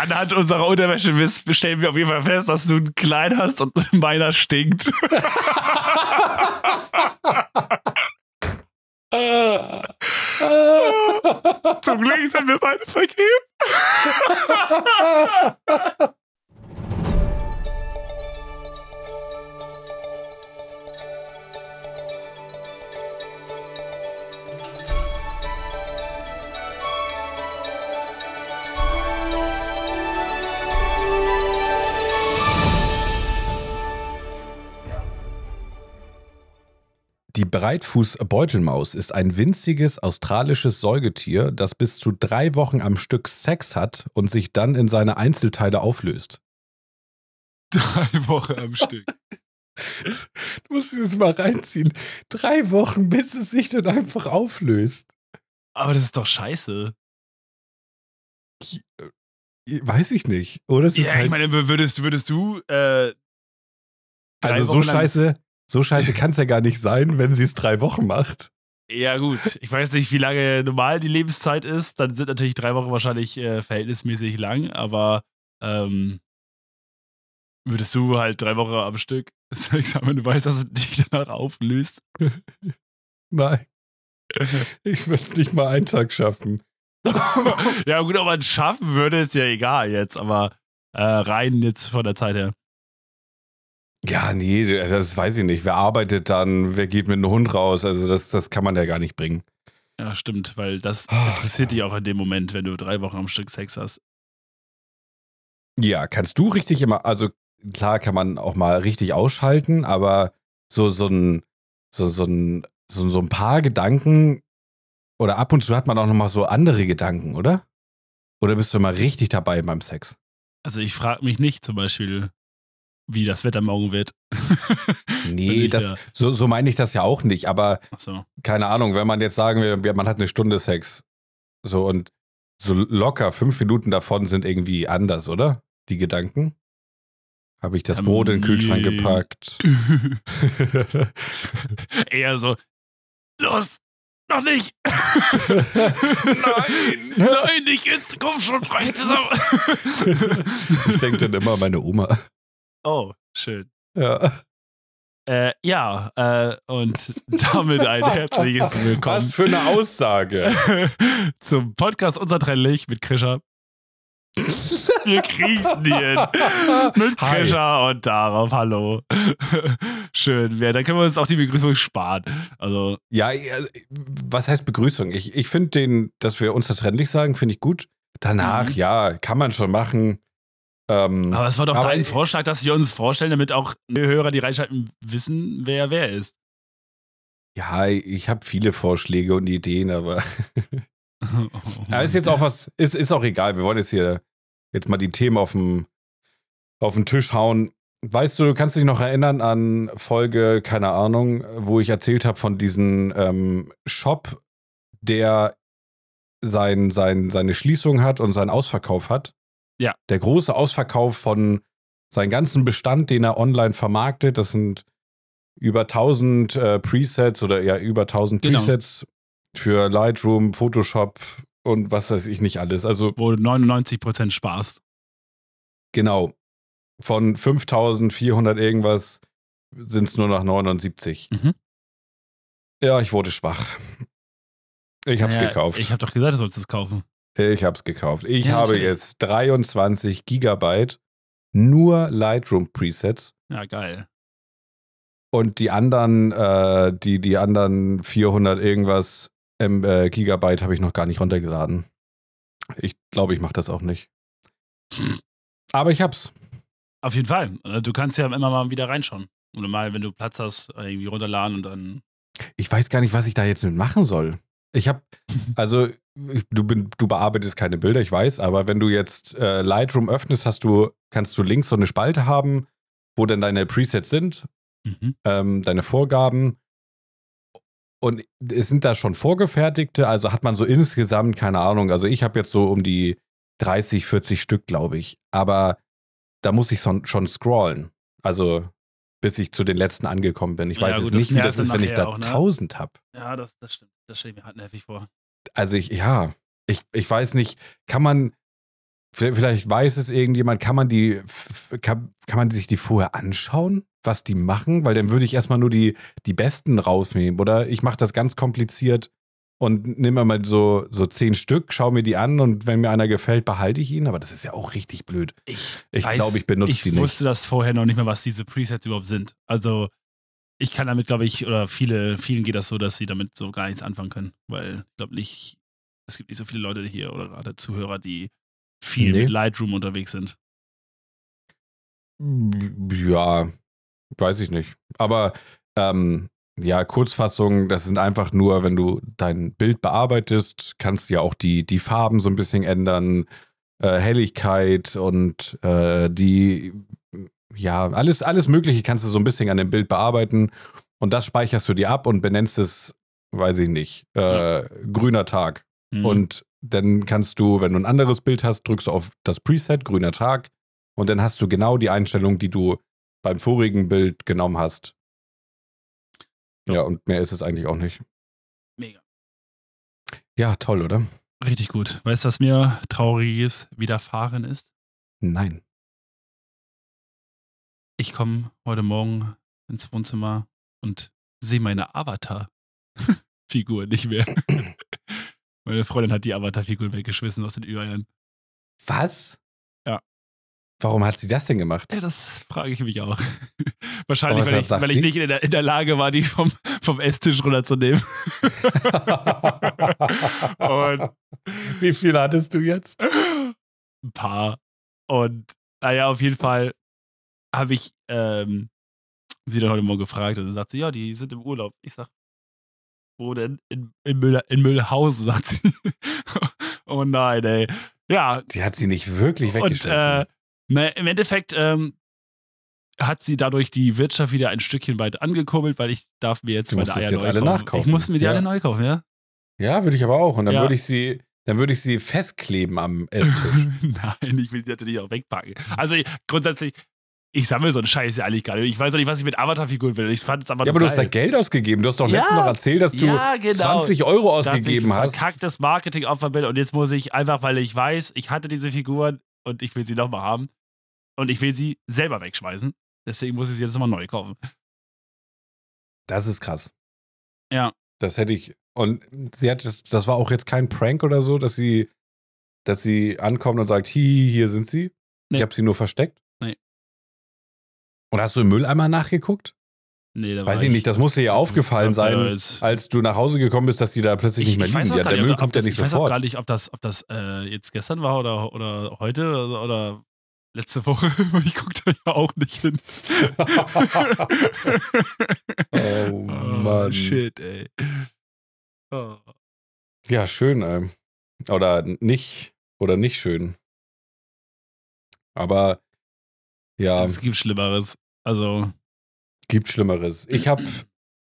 Anhand unserer Unterwäsche stellen wir auf jeden Fall fest, dass du einen kleinen hast und meiner stinkt. Zum Glück sind wir beide vergeben. Die Breitfuß-Beutelmaus ist ein winziges australisches Säugetier, das bis zu drei Wochen am Stück Sex hat und sich dann in seine Einzelteile auflöst. Drei Wochen am Stück. Du musst das mal reinziehen. Drei Wochen, bis es sich dann einfach auflöst. Aber das ist doch scheiße. Weiß ich nicht. Oder ja, halt ich meine, würdest, würdest du. Äh, also so scheiße, so scheiße kann es ja gar nicht sein, wenn sie es drei Wochen macht. Ja, gut. Ich weiß nicht, wie lange normal die Lebenszeit ist. Dann sind natürlich drei Wochen wahrscheinlich äh, verhältnismäßig lang, aber ähm, würdest du halt drei Wochen am Stück sagen, wenn du weißt, dass es dich danach auflöst? Nein. Ich würde es nicht mal einen Tag schaffen. ja, gut, ob man es schaffen würde, ist ja egal jetzt, aber äh, rein jetzt von der Zeit her. Ja, nee, das weiß ich nicht. Wer arbeitet dann? Wer geht mit einem Hund raus? Also, das, das kann man ja gar nicht bringen. Ja, stimmt, weil das Ach, interessiert ja. dich auch in dem Moment, wenn du drei Wochen am Stück Sex hast. Ja, kannst du richtig immer, also klar kann man auch mal richtig ausschalten, aber so, so ein, so, so ein, so, so ein paar Gedanken oder ab und zu hat man auch nochmal so andere Gedanken, oder? Oder bist du immer richtig dabei beim Sex? Also ich frage mich nicht zum Beispiel, wie das Wetter morgen wird. nee, das, so, so meine ich das ja auch nicht, aber so. keine Ahnung, wenn man jetzt sagen will, man hat eine Stunde Sex, so und so locker fünf Minuten davon sind irgendwie anders, oder? Die Gedanken? Habe ich das um, Brot in den Kühlschrank gepackt? Eher so, los, noch nicht. nein, nein, nicht jetzt, komm schon, brech zusammen. ich denke dann immer an meine Oma. Oh, schön. Ja. Äh, ja, äh, und damit ein herzliches Willkommen. Was für eine Aussage. zum Podcast Unser Trennlich mit Krischer. Wir kriegsen die hin. Mit Krischer und darauf, hallo. Schön, ja, dann können wir uns auch die Begrüßung sparen. Also. Ja, was heißt Begrüßung? Ich, ich finde den, dass wir unser Trennlich sagen, finde ich gut. Danach, mhm. ja, kann man schon machen. Ähm, aber es war doch dein Vorschlag, dass wir uns vorstellen, damit auch Hörer, die reinschalten, wissen, wer wer ist. Ja, ich habe viele Vorschläge und Ideen, aber. oh, ja, ist jetzt auch was, ist, ist auch egal. Wir wollen jetzt hier jetzt mal die Themen auf den, auf den Tisch hauen. Weißt du, du kannst dich noch erinnern an Folge, keine Ahnung, wo ich erzählt habe von diesem ähm, Shop, der sein, sein, seine Schließung hat und seinen Ausverkauf hat. Ja. Der große Ausverkauf von seinem ganzen Bestand, den er online vermarktet, das sind über 1000 äh, Presets oder ja über 1000 genau. Presets für Lightroom, Photoshop und was weiß ich nicht alles. Also wo 99% Spaß. Genau. Von 5400 irgendwas sind es nur noch 79. Mhm. Ja, ich wurde schwach. Ich hab's naja, gekauft. Ich hab doch gesagt, du sollst es kaufen. Ich habe es gekauft. Ich ja, habe jetzt 23 Gigabyte nur Lightroom Presets. Ja, geil. Und die anderen, äh, die, die anderen 400 irgendwas ähm, äh, Gigabyte habe ich noch gar nicht runtergeladen. Ich glaube, ich mache das auch nicht. Aber ich hab's. Auf jeden Fall. Äh, du kannst ja immer mal wieder reinschauen. Oder mal, wenn du Platz hast, irgendwie runterladen und dann. Ich weiß gar nicht, was ich da jetzt mit machen soll. Ich habe, also du, bin, du bearbeitest keine Bilder, ich weiß, aber wenn du jetzt äh, Lightroom öffnest, hast du, kannst du links so eine Spalte haben, wo dann deine Presets sind, mhm. ähm, deine Vorgaben. Und es sind da schon vorgefertigte, also hat man so insgesamt, keine Ahnung, also ich habe jetzt so um die 30, 40 Stück, glaube ich. Aber da muss ich schon, schon scrollen. Also bis ich zu den letzten angekommen bin. Ich ja, weiß gut, jetzt nicht, wie das ist, wenn ich da auch, ne? 1000 habe. Ja, das, das stimmt. Das stelle ich mir halt nervig vor. Also ich, ja, ich, ich weiß nicht, kann man, Vielleicht weiß es irgendjemand, kann man die, kann, kann man sich die vorher anschauen, was die machen? Weil dann würde ich erstmal nur die, die besten rausnehmen. Oder ich mache das ganz kompliziert und nehme mal so, so zehn Stück, schaue mir die an und wenn mir einer gefällt, behalte ich ihn. Aber das ist ja auch richtig blöd. Ich, Ich glaube, ich benutze ich die nicht. wusste das vorher noch nicht mehr, was diese Presets überhaupt sind. Also ich kann damit, glaube ich, oder viele, vielen geht das so, dass sie damit so gar nichts anfangen können. Weil ich glaube nicht, es gibt nicht so viele Leute hier oder gerade Zuhörer, die viel Nee. mit Lightroom unterwegs sind. Ja, weiß ich nicht. Aber ähm, ja, Kurzfassung, das sind einfach nur, wenn du dein Bild bearbeitest, kannst du ja auch die, die Farben so ein bisschen ändern, äh, Helligkeit und äh, die, ja, alles, alles Mögliche kannst du so ein bisschen an dem Bild bearbeiten und das speicherst du dir ab und benennst es, weiß ich nicht, äh, grüner Tag. Mhm. Und dann kannst du, wenn du ein anderes Bild hast, drückst du auf das Preset, grüner Tag, und dann hast du genau die Einstellung, die du beim vorigen Bild genommen hast. Ja. Ja, und mehr ist es eigentlich auch nicht. Mega. Ja, toll, oder? Richtig gut. Weißt du, was mir trauriges widerfahren ist? Nein. Ich komme heute Morgen ins Wohnzimmer und sehe meine Avatar-Figur nicht mehr. meine Freundin hat die Avatar-Figur weggeschmissen aus den Ü-Eiern. Was? Ja. Warum hat sie das denn gemacht? Ja, das frage ich mich auch. Wahrscheinlich, weil, ich, weil ich nicht in der, in der Lage war, die vom, vom Esstisch runterzunehmen. Und Wie viel hattest du jetzt? ein paar. Und naja, auf jeden Fall habe ich ähm, sie dann heute Morgen gefragt und dann sagt sie, ja, die sind im Urlaub. Ich sag, wo denn? In, in, Müller, in Müllhausen, sagt sie. oh nein, ey. Ja, Die hat sie nicht wirklich und weggeschmissen. äh, na, im Endeffekt ähm, hat sie dadurch die Wirtschaft wieder ein Stückchen weit angekurbelt, weil ich darf mir jetzt Du meine Eier jetzt neu alle kaufen. nachkaufen. Ich muss mir die Ja. alle neu kaufen, ja? ja, würde ich aber auch. Und dann Ja. würde ich sie, dann würde ich sie festkleben am Esstisch. Nein, ich will die natürlich auch wegpacken. Also ich, grundsätzlich, ich sammle so einen Scheiß ja eigentlich gar nicht. Ich weiß auch nicht, was ich mit Avatar-Figuren will. Ich fand es aber ja, aber du hast da Geld ausgegeben. Du hast doch Ja. letztens noch erzählt, dass du Ja, genau. 20 Euro dass ich ausgegeben hast. verkacktes Marketing-Opfer bin und jetzt muss ich einfach, weil ich weiß, ich hatte diese Figuren und ich will sie nochmal haben und ich will sie selber wegschmeißen. Deswegen muss ich sie jetzt nochmal neu kaufen. Das ist krass. Ja. Das hätte ich. Und sie hat das, das war auch jetzt kein Prank oder so, dass sie, dass sie ankommt und sagt, hi, hier sind sie. Nee. Ich habe sie nur versteckt. Und hast du im Mülleimer nachgeguckt? Nee, da Weiß war ich nicht, das muss dir ja aufgefallen sein, als du nach Hause gekommen bist, dass die da plötzlich nicht mehr ich liegen. Ja, der nicht, Müll kommt ja nicht ich weiß auch sofort. gar nicht, ob das, ob das äh, jetzt gestern war oder, oder heute oder, oder letzte Woche. Ich gucke da ja auch nicht hin. Oh, Mann. Shit, ey. Oh. Ja, schön, ey. Oder nicht, oder nicht schön. Aber ja, Es gibt Schlimmeres. Also, gibt Schlimmeres. Ich habe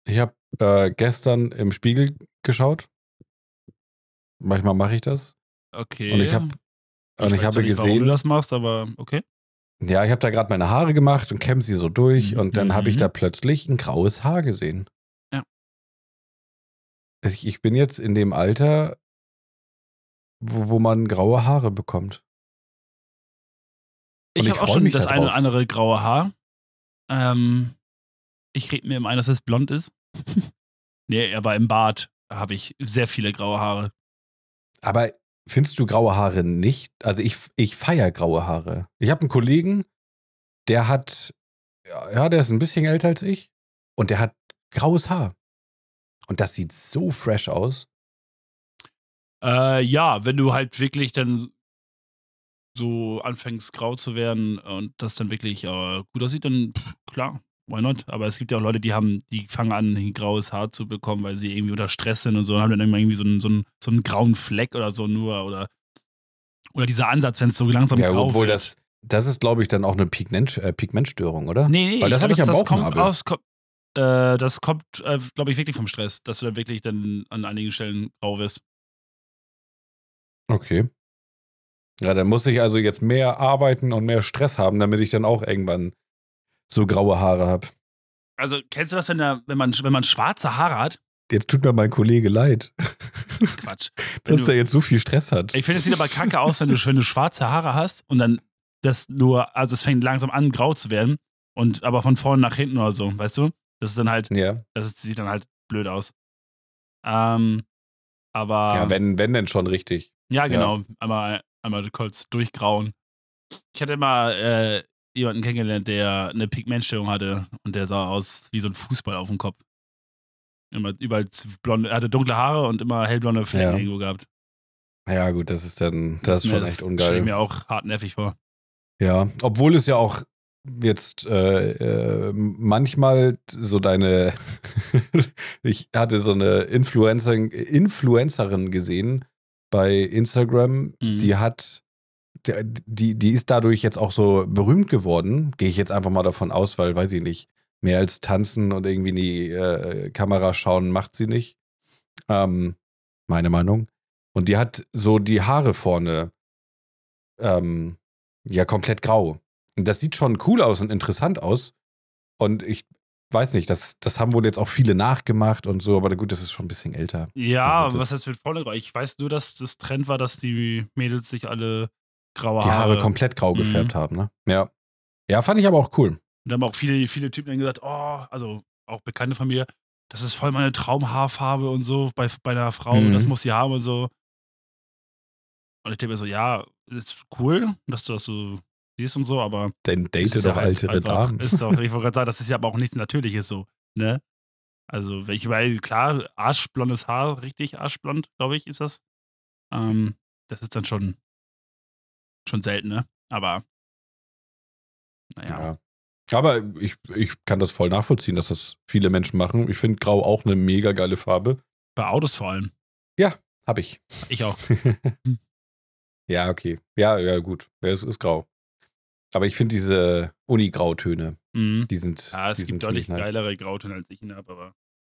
ich hab, äh, gestern im Spiegel geschaut. Manchmal mache ich das. okay. Und ich habe und ich weiß habe nicht, warum du gesehen, das machst, aber okay. ja, ich habe da gerade meine Haare gemacht und kämme sie so durch Mhm, und dann habe ich mhm. da plötzlich ein graues Haar gesehen. Ja. Ich, ich bin jetzt in dem Alter, wo, wo man graue Haare bekommt. Und Ich habe auch schon mich das da eine oder andere graue Haar. Ähm, ich rede mir immer ein, dass es blond ist. nee, aber im Bart habe ich sehr viele graue Haare. Aber findest du graue Haare nicht? Also ich, ich feiere graue Haare. Ich habe einen Kollegen, der hat, ja, der ist ein bisschen älter als ich und der hat graues Haar. Und das sieht so fresh aus. Äh, ja, wenn du halt wirklich dann so anfängst grau zu werden und das dann wirklich äh, gut aussieht, dann pff, klar, why not? Aber es gibt ja auch Leute, die haben, die fangen an, ein graues Haar zu bekommen, weil sie irgendwie unter Stress sind und so, und haben dann irgendwie so einen, so einen, so einen grauen Fleck oder so nur oder oder dieser Ansatz, wenn es so langsam Ja, grau obwohl wird. das, das ist, glaube ich, dann auch eine Pigment, äh, Pigmentstörung, oder? Nee, nee, Weil das habe ich am das kommt Bauchnabel. aus, kommt, äh, das kommt, äh, glaube ich, wirklich vom Stress, dass du dann wirklich dann an einigen Stellen grau wirst. Okay. Ja, dann muss ich also jetzt mehr arbeiten und mehr Stress haben, damit ich dann auch irgendwann so graue Haare habe. Also, kennst du das, wenn, der, wenn, man, wenn man schwarze Haare hat jetzt tut mir mein Kollege leid, Quatsch. Dass du- er jetzt so viel Stress hat. Ich finde, es sieht aber kacke aus, wenn du, wenn du schwarze Haare hast und dann das nur, also es fängt langsam an, grau zu werden und aber von vorne nach hinten oder so, weißt du? Das ist dann halt, ja. das ist, sieht dann halt blöd aus. Ähm, aber ja, wenn, wenn denn schon richtig. ja, genau, einmal, einmal kurz durchgrauen. Ich hatte immer äh, jemanden kennengelernt, der eine Pigmentstörung hatte und der sah aus wie so ein Fußball auf dem Kopf. Immer überall blonde, er hatte dunkle Haare und immer hellblonde Flecken Ja. irgendwo gehabt. Ja, gut, das ist dann, das, ist mir- schon echt stelle ungeil. ich mir auch hart nervig vor. Ja, obwohl es ja auch jetzt äh, äh, manchmal so deine, ich hatte so eine Influencer, Influencerin gesehen bei Instagram, Mhm. die hat, die, die ist dadurch jetzt auch so berühmt geworden, gehe ich jetzt einfach mal davon aus, weil, weiß ich nicht, mehr als tanzen und irgendwie in die äh, Kamera schauen macht sie nicht. Ähm, meine Meinung. Und die hat so die Haare vorne ähm, ja komplett grau. Und das sieht schon cool aus und interessant aus. Und ich weiß nicht, das, das haben wohl jetzt auch viele nachgemacht und so, aber gut, das ist schon ein bisschen älter. Ja, Also was heißt mit vorne grau? Ich weiß nur, dass das Trend war, dass die Mädels sich alle graue Die Haare Haare. komplett grau Mhm. gefärbt haben, ne? Ja. Ja, fand ich aber auch cool. Und da haben auch viele, viele Typen dann gesagt, oh, also auch Bekannte von mir, das ist voll meine Traumhaarfarbe und so bei, bei einer Frau, Mhm. das muss sie haben und so. Und ich denke mir so, ja, ist cool, dass du das so siehst und so, aber Denn date doch ja halt einfach- Damen. Ist doch, ich wollte gerade sagen, das ist ja aber auch nichts Natürliches so, ne? Also, ich weil klar, arschblondes Haar, richtig arschblond, glaube ich, ist das. Ähm, das ist dann schon, schon selten, ne? Aber, naja. Ja. Aber ich, ich kann das voll nachvollziehen, dass das viele Menschen machen. Ich finde Grau auch eine mega geile Farbe. Bei Autos vor allem. Hab ich. Ich auch. ja, okay. Ja, ja, gut. Ja, Es ist grau. Aber ich finde diese Uni-Grautöne, Mhm. die sind. Ja, es die gibt deutlich nice. geilere Grautöne, als ich ihn habe, aber.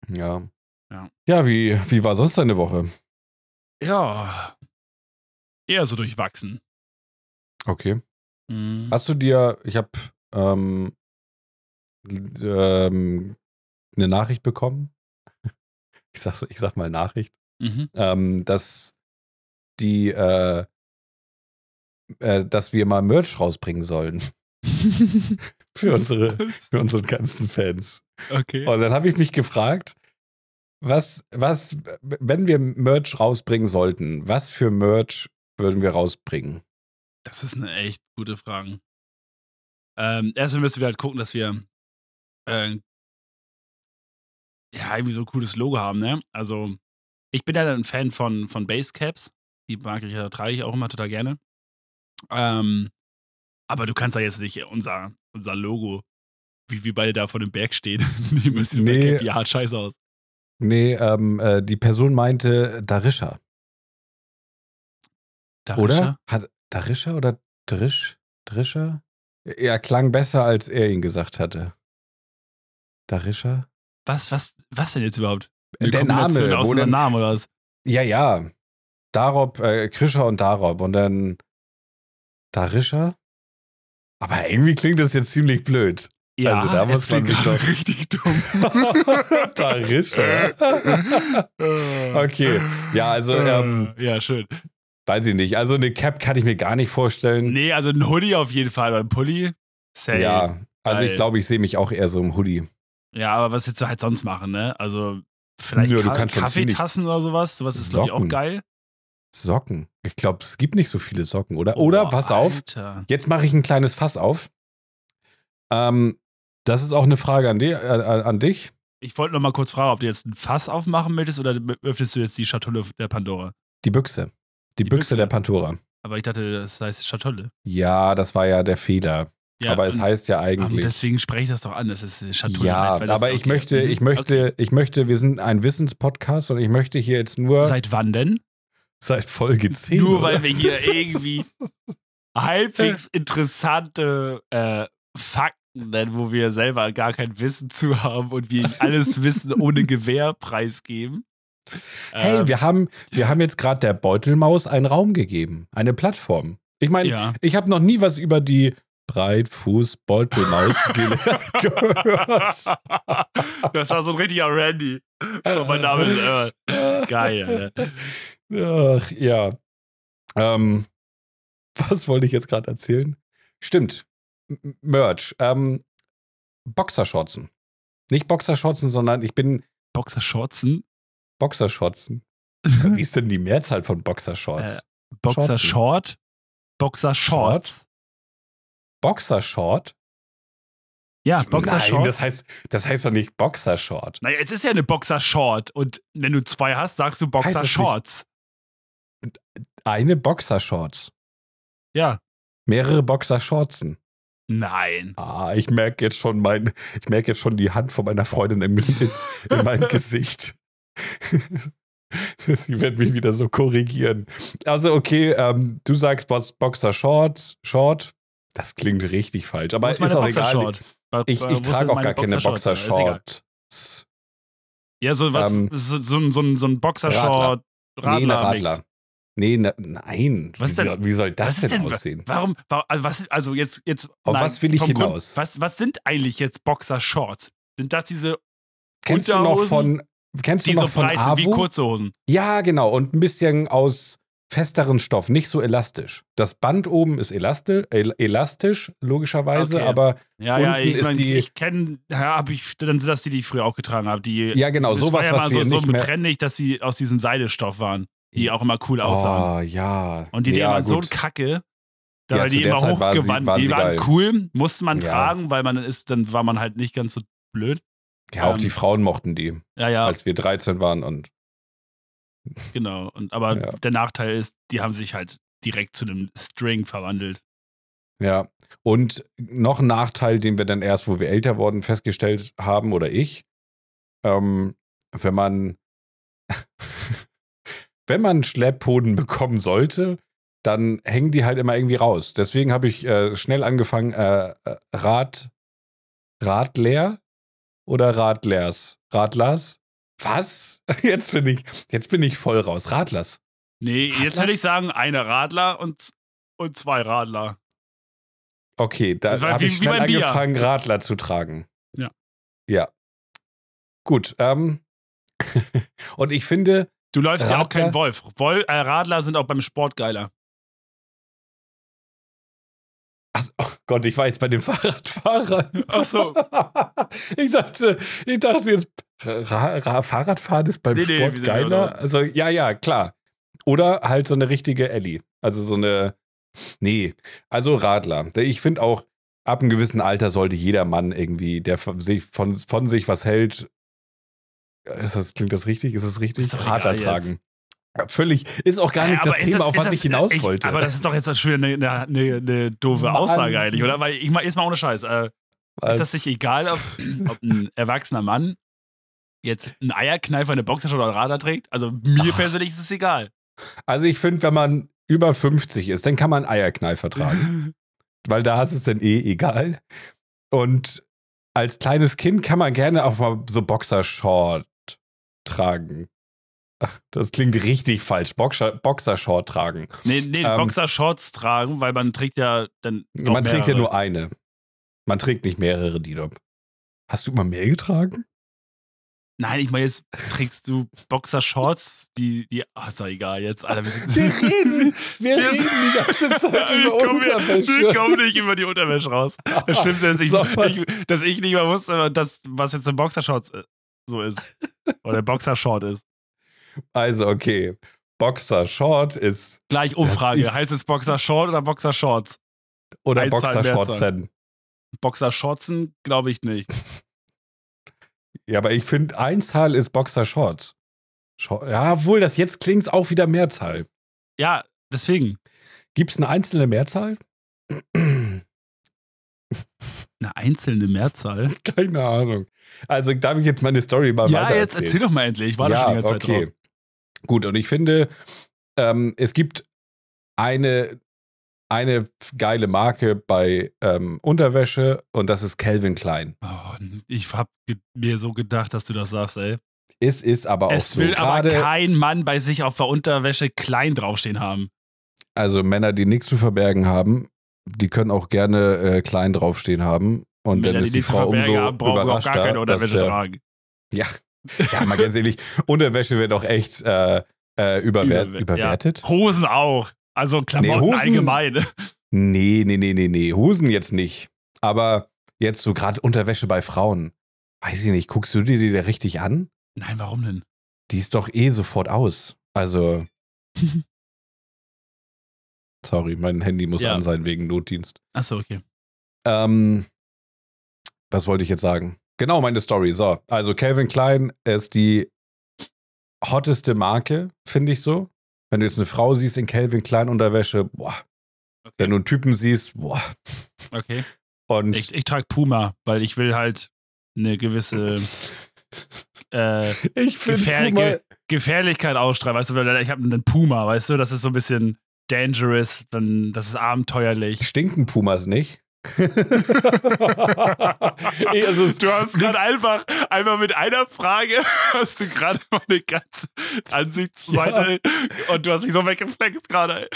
Ja. Ja. Ja, wie, wie war sonst deine Woche? Ja. Eher so durchwachsen. Okay. Mhm. Hast du dir, ich habe ähm, ähm, eine Nachricht bekommen. Ich sag, ich sag mal Nachricht. Mhm. ähm, dass die, äh, äh, dass wir mal Merch rausbringen sollen für unsere, für unsere ganzen Fans. okay. Und dann habe ich mich gefragt, was, was, wenn wir Merch rausbringen sollten, was für Merch würden wir rausbringen? Das ist eine echt gute Frage. Ähm, erstmal müssen wir halt gucken, dass wir äh, ja irgendwie so ein cooles Logo haben, ne? Also, ich bin ja ein Fan von, von Basecaps. Die mag ich ja, trage ich auch immer total gerne. Ähm, aber du kannst da jetzt nicht unser, unser Logo, wie wir beide da vor dem Berg stehen, nehmen als Nee. Bergcap. Ja, scheiße aus. Nee, ähm, äh, die Person meinte Darisha, oder? Hat Darisha oder Drisch? Drischer? Er klang besser, als er ihn gesagt hatte. Darisha? Was, was, was denn jetzt überhaupt? Der Kombination Name, aus wo denn, Namen oder was? Ja, ja. Darob, äh, Krischer und Darob. Und dann Darisha? Aber irgendwie klingt das jetzt ziemlich blöd. Ja, Also da muss es man klingt doch- richtig dumm. Darisha? okay. Ja, also, ähm, ja, schön. Weiß ich nicht. Also eine Cap kann ich mir gar nicht vorstellen. Nee, also ein Hoodie auf jeden Fall, aber ein Pulli. Safe. ja, also ich Geil. glaube, ich sehe mich auch eher so im Hoodie. Ja, aber was willst du halt sonst machen, ne? Also vielleicht Ja, Ka Kaffeetassen oder sowas. Sowas ist, glaube ich, auch geil. Socken. Ich glaube, es gibt nicht so viele Socken, oder? Oder, Boah, pass auf, Alter. Jetzt mache ich ein kleines Fass auf. Ähm, das ist auch eine Frage an, di äh, an dich. Ich wollte noch mal kurz fragen, ob du jetzt ein Fass aufmachen möchtest oder öffnest du jetzt die Schatulle der Pandora? Die Büchse. Die, Die Büchse, Büchse. der Pandora. Aber ich dachte, das heißt Schatulle. Ja, das war ja der Fehler. Ja, aber es heißt ja eigentlich. deswegen spreche ich das doch an, dass es Schatulle ja, heißt. das- aber ich okay. möchte, Mhm. ich möchte, Okay. ich möchte, wir sind ein Wissenspodcast und ich möchte hier jetzt nur seit, Seit wann denn? Folge 10. Nur weil wir hier irgendwie halbwegs interessante äh, Fakten nennen, wo wir selber gar kein Wissen zu haben und wir alles Wissen ohne Gewähr preisgeben. Hey, Ähm, wir haben, wir haben jetzt gerade der Beutelmaus einen Raum gegeben, eine Plattform. Ich meine, ja. ich habe noch nie was über die Breitfuß Beutelmaus gehört. Das war so ein richtiger Randy. Oh, mein Name ist äh, geil. Alter. Ach, ja. Ähm, was wollte ich jetzt gerade erzählen? Stimmt. M Merch. Ähm, Boxershortsen. Nicht Boxershortsen, sondern ich bin Boxershortsen? Boxershortsen. Wie ist denn die Mehrzahl von Boxershorts? Äh, Boxershort? Boxershorts? Boxershort? Ja, Nein, Boxershort. das heißt, das heißt doch nicht Boxershort. Naja, es ist ja eine Boxershort. Und wenn du zwei hast, sagst du Boxershorts. Eine Boxershorts. Ja. Mehrere Boxershortsen. Nein. Ah, ich merke jetzt schon mein, ich merke jetzt schon die Hand von meiner Freundin im, in, in meinem Gesicht. Sie wird mich wieder so korrigieren. Also, okay, ähm, du sagst Boxer Short, Short. Das klingt richtig falsch, aber ist, ist auch egal. Boxershort? Wa- Ich, ich trage auch gar keine Boxershorts? Boxer Ist egal. Short. Ja, so was, Ähm, so, so, ein- so, ein- so ein Boxershort. Nee, eine Radler-Mix. Radler. Nee, ne, nein. Was wie, denn? soll, wie soll das denn denn- aussehen? Warum, wa- also was, also jetzt, jetzt. Auf was will ich vom Grund- hinaus? was, was sind eigentlich jetzt Boxershorts? Sind das diese, Kennst du noch von, kennst du die so noch von breit sind wie kurze Hosen? Ja, genau. Und ein bisschen aus festeren Stoff, nicht so elastisch. Das Band oben ist elastisch, el elastisch logischerweise, Okay. aber Ja, ja, Unten ich, ist mein, die- ich kenne, ja, hab ich, dann sind das die, die ich früher auch getragen habe. Die, ja, genau, das sowas, war ja was mal wir so, so nicht mehr. trendig, dass sie aus diesem Seidestoff waren, die auch immer cool aussahen. Oh, ja. Und die, die ja, waren so gut. kacke. Da Ja, weil die immer war sie- hochgewandt, waren die waren geil. cool, musste man Ja. tragen, weil man ist, dann war man halt nicht ganz so blöd. Ja, auch ähm, die Frauen mochten die, Ja, ja, als wir 13 waren und genau. Und, aber Ja. der Nachteil ist, die haben sich halt direkt zu einem String verwandelt. ja. Und noch ein Nachteil, den wir dann erst, wo wir älter wurden, festgestellt haben, oder ich, ähm, wenn man wenn man Schlepphoden bekommen sollte, dann hängen die halt immer irgendwie raus. Deswegen habe ich äh, schnell angefangen, äh, äh, Rad, Radler oder Radlers? Radlers? Was? Jetzt bin ich, jetzt bin ich voll raus. Radlers. Nee, jetzt Radlers? würde ich sagen, eine Radler und, und zwei Radler. Okay, da habe ich schnell beim Bier. angefangen, Radler zu tragen. Ja. Ja. Gut. Ähm. Und ich finde, Du läufst ja auch Radler? kein Wolf. Wol äh, Radler sind auch beim Sport geiler. Ach, oh Gott, ich war jetzt bei dem Fahrradfahrer. Ach so. ich dachte, ich dachte jetzt, Ra Ra Fahrradfahren ist beim Nee, nee, Sport sind geiler. ja Also, ja, ja, klar. Oder halt so eine richtige Ellie. Also so eine, nee, also Radler. Ich finde auch, ab einem gewissen Alter sollte jeder Mann irgendwie, der von sich, von, von sich was hält, ist das, klingt das richtig? Ist das richtig? Ist Radler tragen. Ja, völlig, ist auch gar nicht das aber ist Thema, das- auf was das- ich hinaus ich, wollte. Aber das ist doch jetzt schon wieder eine, eine, eine, doofe Mann. Aussage eigentlich, oder? Weil ich mal, jetzt mal ohne Scheiß. Äh, ist das nicht egal, ob, ob ein erwachsener Mann jetzt einen Eierkneifer, eine Boxershort oder Radler trägt? Also mir Ach. persönlich ist es egal. Also ich finde, wenn man über 50 ist, dann kann man Eierkneifer tragen. weil da ist es dann eh egal. Und als kleines Kind kann man gerne auch mal so Boxershort tragen. Das klingt richtig falsch. Boxer, Boxershort tragen. Nee, nee, Ähm, Boxershorts tragen, weil man trägt ja dann. man trägt ja mehrere. nur eine. Man trägt nicht mehrere Didop. Hast du immer mehr getragen? Nein, ich meine, jetzt trägst du Boxershorts, die, die. Ach, ist doch egal jetzt, Alter. Wir, sind, Wir reden, wir Wir reden die ganze Zeit wir, über kommen, wir, Unterwäsche. kommen nicht über die Unterwäsche raus. Das Schlimmste ist, ich, ich, dass ich nicht mal wusste, dass, was jetzt ein Boxershorts äh, so ist. Oder Boxershort ist. Also, okay. Boxershort ist Gleich Umfrage. ich- heißt es Boxershort oder Boxershorts? oder Einzahl, Boxershorts. Boxershortsen glaube ich nicht. Ja, aber ich finde, Einzahl ist Boxershorts. Schor- Ja, wohl, das jetzt klingt auch wieder Mehrzahl. Ja, deswegen. Gibt es eine einzelne Mehrzahl? Eine einzelne Mehrzahl. Keine Ahnung. Also darf ich jetzt meine Story mal ja, weiter jetzt erzähl doch mal endlich. Ich war da ja, schon die ganze Zeit okay. drauf. Gut, und ich finde, ähm, es gibt eine, eine geile Marke bei ähm, Unterwäsche und das ist Calvin Klein. Oh, ich hab ge- mir so gedacht, dass du das sagst, ey. Es ist aber auch Es so. will aber Gerade, kein Mann bei sich auf der Unterwäsche klein draufstehen haben. also Männer, die nichts zu verbergen haben, die können auch gerne äh, klein draufstehen haben. Und Wenn dann die ist die nichts zu Frau verbergen umso haben, brauchen wir auch gar keine Unterwäsche der, tragen. Ja, ja, mal ganz ehrlich, Unterwäsche wird auch echt äh, äh, überwert, Überwert- überwertet. Ja. Hosen auch. Also Klamotten Hosen- allgemein. Nee, nee, nee, nee, nee. Hosen jetzt nicht. Aber jetzt so gerade Unterwäsche bei Frauen. Weiß ich nicht, guckst du dir die da richtig an? Nein, warum denn? Die ist doch eh sofort aus. Also. Sorry, mein Handy muss Ja. an sein wegen Notdienst. Achso, okay. Ähm, was wollte ich jetzt sagen? Genau, meine Story. So, also Calvin Klein ist die hotteste Marke, finde ich so. Wenn du jetzt eine Frau siehst in Calvin Klein Unterwäsche, boah. Wenn du einen Typen siehst, boah. Okay. Und Ich, ich trage Puma, weil ich will halt eine gewisse äh, gefähr ge Gefährlichkeit ausstrahlen. Weißt du, ich habe einen Puma, weißt du, das ist so ein bisschen dangerous, dann das ist abenteuerlich. stinken Pumas nicht. Also Du hast gerade einfach, einfach mit einer Frage hast du gerade meine ganze Ansichtsweite und du hast mich so weggeflext gerade.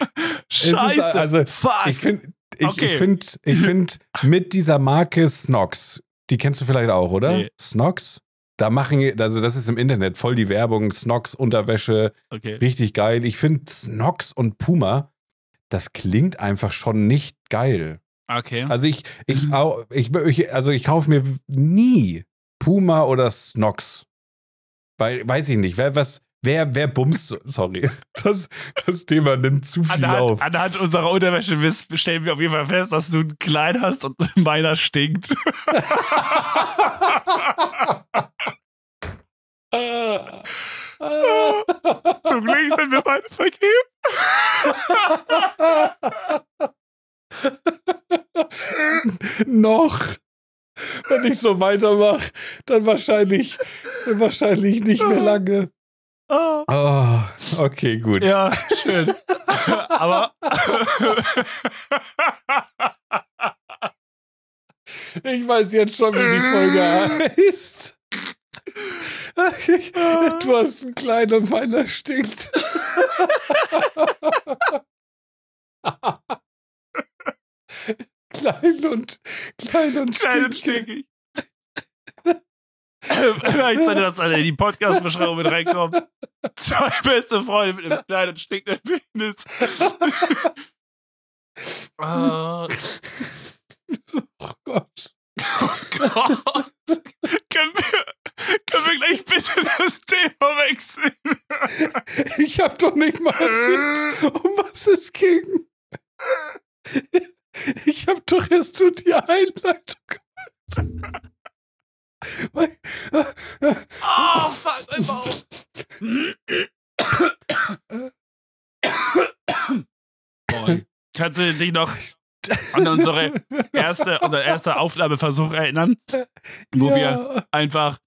ist, Scheiße. also, Fuck. Ich finde, ich, Okay. ich finde, ich find, mit dieser Marke Snox, die kennst du vielleicht auch, oder? Nee. Snox? Da machen, also das ist im Internet voll die Werbung, Snox, Unterwäsche, okay. richtig geil. Ich finde Snox und Puma, das klingt einfach schon nicht geil. Okay. Also ich, ich, ich, ich also ich kaufe mir nie Puma oder Snox. Weil, weiß ich nicht, wer was, wer, wer bumst, so- sorry. Das, das Thema nimmt zu viel Anhand, auf. anhand unserer Unterwäsche stellen wir auf jeden Fall fest, dass du einen kleinen hast und meiner stinkt. Zum Glück sind wir beide vergeben. noch. Wenn ich so weitermache, dann wahrscheinlich, dann wahrscheinlich nicht mehr lange. Ah. Oh, okay, gut. Ja, schön. Aber Ich weiß jetzt schon, wie die Folge heißt. Du hast einen kleinen und meiner stinkt. klein und klein und klein und stinkig. Vielleicht sollte das alle in die Podcast-Beschreibung mit reinkommen. Zwei beste Freunde mit einem kleinen und stinkenden Penis. Ah, Oh Gott. Gott. Können wir, können wir gleich bitte das Thema wechseln? Ich hab doch nicht mal erzählt, um was es ging. Ich hab doch erst nur die Einleitung gemacht. Weil- Oh, fuck, mein Bauch. Boah, kannst du dich noch an unsere erste, unser erster Aufnahmeversuch erinnern? Wo wir Ja. einfach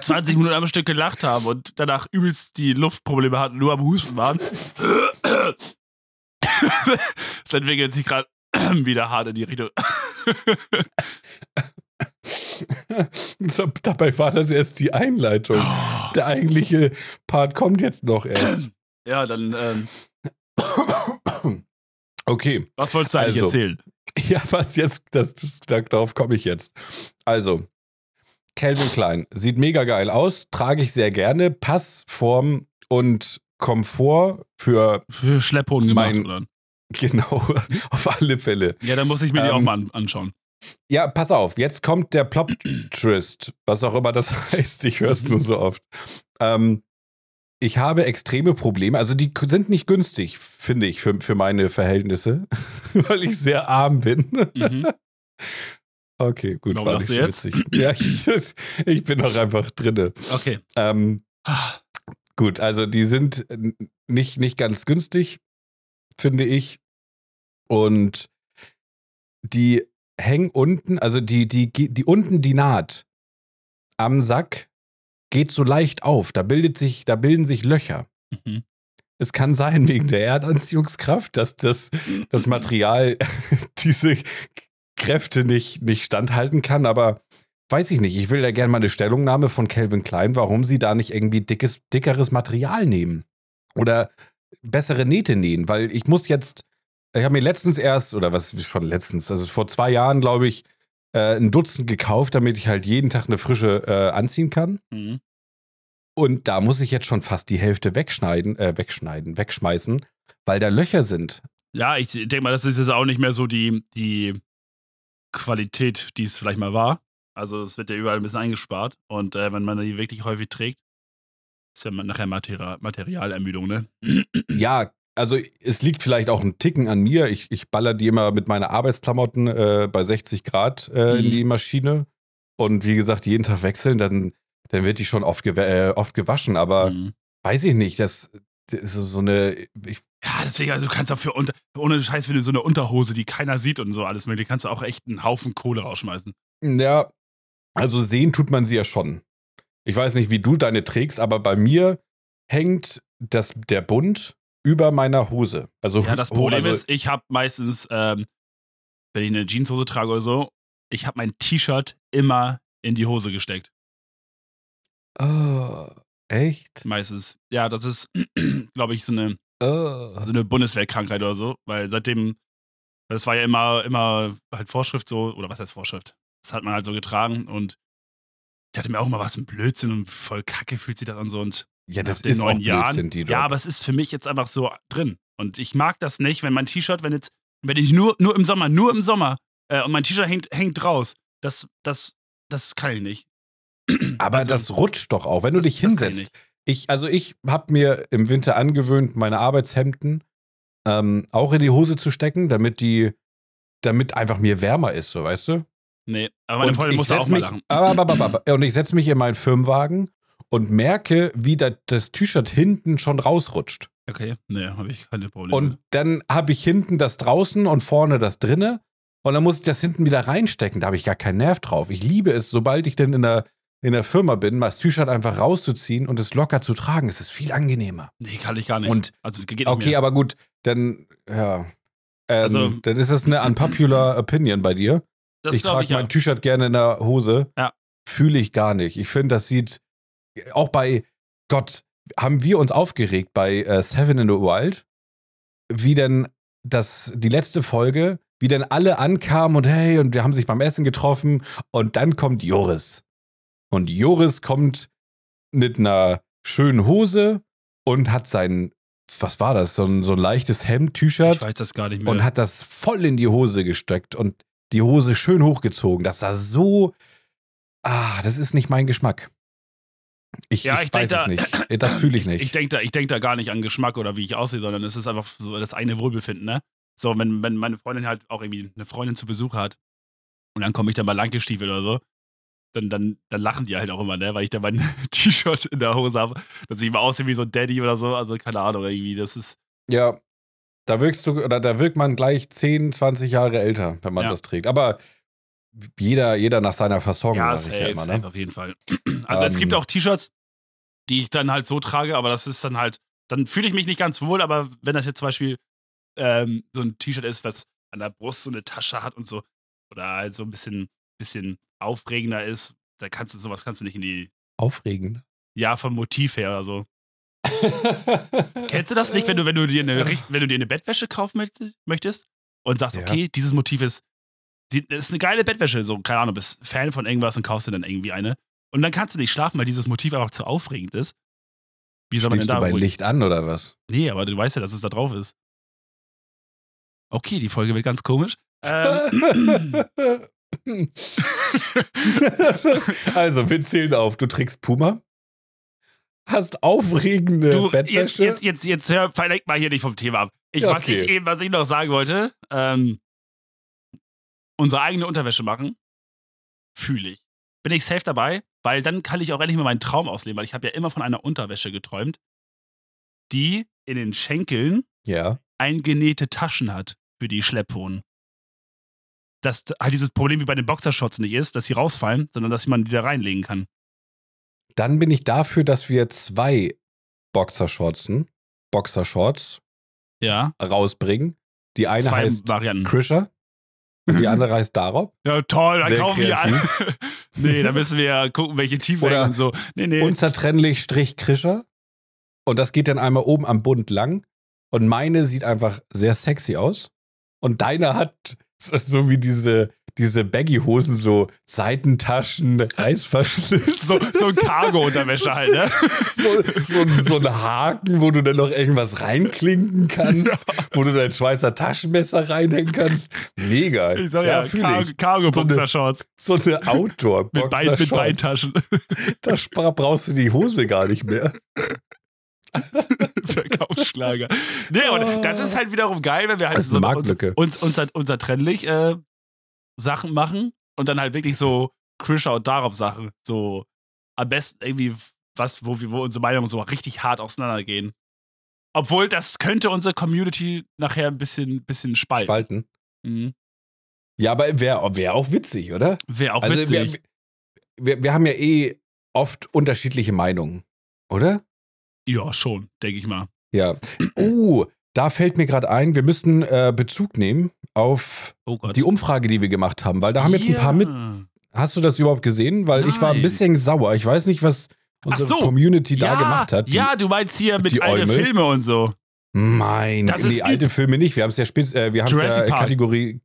20 Minuten am Stück gelacht haben und danach übelst die Luftprobleme hatten, nur am Husten waren. Es entwickelt sich gerade wieder hart in die. So, dabei war das erst die Einleitung. Der eigentliche Part kommt jetzt noch erst. Ja, dann, ähm, Okay. was wolltest du eigentlich Also. erzählen? Ja, was jetzt, das, das, darauf komme ich jetzt. Also, Calvin Klein sieht mega geil aus, trage ich sehr gerne. Pass, Form und Komfort für Für Schlepphoden gemacht, Mein- oder? genau auf alle Fälle. Ja, dann muss ich mir die Ähm, auch mal an anschauen. Ja, pass auf, jetzt kommt der Plot-Twist, was auch immer das heißt, ich höre es nur so oft. Ähm, ich habe extreme Probleme, also die sind nicht günstig, finde ich, für, für meine Verhältnisse, weil ich sehr arm bin. Mhm. Okay, gut, Warum war du jetzt? witzig. Ja, ich, ich bin auch einfach drinne. Okay. Ähm, gut, also die sind nicht, nicht ganz günstig, finde ich. Und die hängen unten, also die, die, die unten die Naht am Sack geht so leicht auf. Da bildet sich, da bilden sich Löcher. Mhm. Es kann sein, wegen der Erdanziehungskraft, dass das, das Material diese Kräfte nicht, nicht standhalten kann, aber weiß ich nicht. Ich will da gerne mal eine Stellungnahme von Calvin Klein, warum sie da nicht irgendwie dickes, dickeres Material nehmen. Oder bessere Nähte nähen, weil ich muss jetzt ich habe mir letztens erst, oder was ist schon letztens, also vor zwei Jahren, glaube ich, äh, ein Dutzend gekauft, damit ich halt jeden Tag eine frische äh, anziehen kann. Mhm. Und da muss ich jetzt schon fast die Hälfte wegschneiden, äh, wegschneiden, wegschmeißen, weil da Löcher sind. Ja, ich denke mal, das ist jetzt auch nicht mehr so die, die Qualität, die es vielleicht mal war. Also es wird ja überall ein bisschen eingespart. Und äh, wenn man die wirklich häufig trägt, ist ja nachher Materi Materialermüdung, ne? Ja, also es liegt vielleicht auch ein Ticken an mir. Ich, ich baller die immer mit meinen Arbeitsklamotten äh, bei 60 Grad äh, Mhm. in die Maschine. Und wie gesagt, jeden Tag wechseln, dann, dann wird die schon oft, gew äh, oft gewaschen. Aber Mhm. weiß ich nicht, das, das ist so eine. Ich, Ja, deswegen, also du kannst auch für unter, ohne Scheiß für so eine Unterhose, die keiner sieht und so alles mögliche, kannst du auch echt einen Haufen Kohle rausschmeißen. ja, also sehen tut man sie ja schon. Ich weiß nicht, wie du deine trägst, aber bei mir hängt das, der Bund über meiner Hose. Also, Ja, das Problem also, ist, ich habe meistens, ähm, wenn ich eine Jeanshose trage oder so, ich habe mein T-Shirt immer in die Hose gesteckt. Oh, echt? Meistens. Ja, das ist, glaube ich, so eine, Oh. so eine Bundeswehrkrankheit oder so, weil seitdem, das war ja immer, immer halt Vorschrift so, oder was heißt Vorschrift? Das hat man halt so getragen und ich dachte mir auch immer, was ein Blödsinn und voll kacke fühlt sich das an so und Ja, das ist auch neun Jahren. Blödsinn, ja, aber es ist für mich jetzt einfach so drin. Und ich mag das nicht, wenn mein T-Shirt, wenn jetzt, wenn ich nur, nur im Sommer, nur im Sommer äh, und mein T-Shirt hängt, hängt raus, das, das, das kann ich nicht. Aber Also, das rutscht doch auch, wenn du das- dich kann ich hinsetzt. Ich, also ich habe mir im Winter angewöhnt, meine Arbeitshemden ähm, auch in die Hose zu stecken, damit die, damit einfach mir wärmer ist, so weißt du. Nee, aber meine und Freundin ich muss da auch setz mal mich, lachen. aber, aber, aber, und ich setze mich in meinen Firmenwagen und merke, wie da, das T-Shirt hinten schon rausrutscht. Okay, nee, habe ich keine Probleme. Und dann habe ich hinten das draußen und vorne das drinne. Und dann muss ich das hinten wieder reinstecken. Da habe ich gar keinen Nerv drauf. Ich liebe es, sobald ich denn in der, in der Firma bin, mal das T-Shirt einfach rauszuziehen und es locker zu tragen. Es ist viel angenehmer. nee, kann ich gar nicht. Und- also geht nicht Okay, mehr. aber gut, dann, ja. Ähm, Also- dann ist es eine unpopular Opinion bei dir. Das ich trage ich mein T-Shirt gerne in der Hose. Ja. Fühle ich gar nicht. Ich finde, das sieht auch bei Gott, haben wir uns aufgeregt bei äh, Seven in the Wild, wie denn das, die letzte Folge, wie denn alle ankamen und hey, und wir haben sich beim Essen getroffen und dann kommt Joris. Und Joris kommt mit einer schönen Hose und hat sein, was war das, so ein, so ein leichtes Hemd, T-Shirt Ich weiß das gar nicht mehr. und hat das voll in die Hose gesteckt und die Hose schön hochgezogen. Das sah so. Ah, das ist nicht mein Geschmack. Ich, Ja, ich, ich weiß da- es nicht. Das fühle ich nicht. Ich denke da, ich denk da gar nicht an Geschmack oder wie ich aussehe, sondern es ist einfach so das eigene Wohlbefinden, ne? So, wenn, wenn meine Freundin halt auch irgendwie eine Freundin zu Besuch hat und dann komme ich da mal lang gestiefelt oder so, dann, dann, dann lachen die halt auch immer, ne? Weil ich da mein T-Shirt in der Hose habe, dass ich immer aussehe wie so ein Daddy oder so. Also keine Ahnung, irgendwie, das ist. ja, da wirkst du, oder da wirkt man gleich 10, 20 Jahre älter, wenn man Ja. das trägt. Aber jeder, jeder nach seiner Fasson, Ja, sag ich ja safe, immer. safe Ne? auf jeden Fall. Also es Ähm. gibt auch T-Shirts, die ich dann halt so trage, aber das ist dann halt, dann fühle ich mich nicht ganz wohl, aber wenn das jetzt zum Beispiel ähm, so ein T-Shirt ist, was an der Brust so eine Tasche hat und so, oder halt so ein bisschen, bisschen aufregender ist, da kannst du sowas kannst du nicht in die, Aufregend. ja, vom Motiv her oder so. Kennst du das nicht, wenn du, wenn du dir eine, wenn du dir eine Bettwäsche kaufen möcht- möchtest und sagst, Ja. okay, dieses Motiv ist, ist eine geile Bettwäsche, so, keine Ahnung, bist Fan von irgendwas und kaufst dir dann irgendwie eine. Und dann kannst du nicht schlafen, weil dieses Motiv einfach zu aufregend ist. Wie soll man denn Schläfst du da bei ruhig- Licht an oder was? Nee, aber du weißt ja, dass es da drauf ist. Okay, die Folge wird ganz komisch. Ähm, also, wir zählen auf. Du trägst Puma, hast aufregende du, jetzt, Bettwäsche. jetzt, jetzt, jetzt hör, verlenk mal hier nicht vom Thema ab. Ich, Ja, was, okay. ich eben, was ich noch sagen wollte, ähm, unsere eigene Unterwäsche machen, fühle ich. Bin ich safe dabei, weil dann kann ich auch endlich mal meinen Traum ausleben, weil ich habe ja immer von einer Unterwäsche geträumt, die in den Schenkeln ja. eingenähte Taschen hat für die Schlepphosen. Dass halt dieses Problem wie bei den Boxershorts nicht ist, dass sie rausfallen, sondern dass man die da reinlegen kann. Dann bin ich dafür, dass wir zwei Boxershortsen, Boxershorts Ja. rausbringen. Die eine Zwei heißt Varianten. Krischer und die andere heißt Darop. Ja, toll, dann Sehr kaufen wir alle. kreativ. nee, da müssen wir ja gucken, welche Teamwagen Oder und so. Nee, nee. Unzertrennlich Strich Krischer. Und das geht dann einmal oben am Bund lang. Und meine sieht einfach sehr sexy aus. Und deiner hat so wie diese, diese Baggy-Hosen, so Seitentaschen, Reißverschluss. So, so ein Cargo-Unterwäsche halt, ne? So, so, ein- so ein Haken, wo du dann noch irgendwas reinklinken kannst, wo du dein Schweizer Taschenmesser reinhängen kannst. Mega. Ich sag ja, fühl Car ich. Cargo-Boxershorts. So eine outdoor Mit, Bein, mit Beintaschen. Da brauchst du die Hose gar nicht mehr. Verkaufsschlager. Nee, und das ist halt wiederum geil, wenn wir halt so eine uns, Marktlücke. uns unser, unser Trennlich äh, Sachen machen und dann halt wirklich so Krischer und Darab Sachen. So am besten irgendwie was, wo, wir, wo unsere Meinungen so richtig hart auseinandergehen. Obwohl, das könnte unsere Community nachher ein bisschen, bisschen spalten. Spalten. Mhm. Ja, aber wäre wär auch witzig, oder? Wäre auch also witzig. wir, wir, wir haben ja eh oft unterschiedliche Meinungen, oder? ja, schon, denke ich mal. Ja. Oh, da fällt mir gerade ein, wir müssen äh, Bezug nehmen auf Oh die Umfrage, die wir gemacht haben, weil da haben jetzt ein paar mit. Hast du das überhaupt gesehen? Weil ich war ein Nein. bisschen sauer. Ich weiß nicht, was unsere so. Community da ja, gemacht hat. Die- Ja, du meinst hier mit alten. Filme und so. Mein, Das nee, alte Filme nicht. Wir haben es ja, spez- äh, wir ja Park. Kategorie.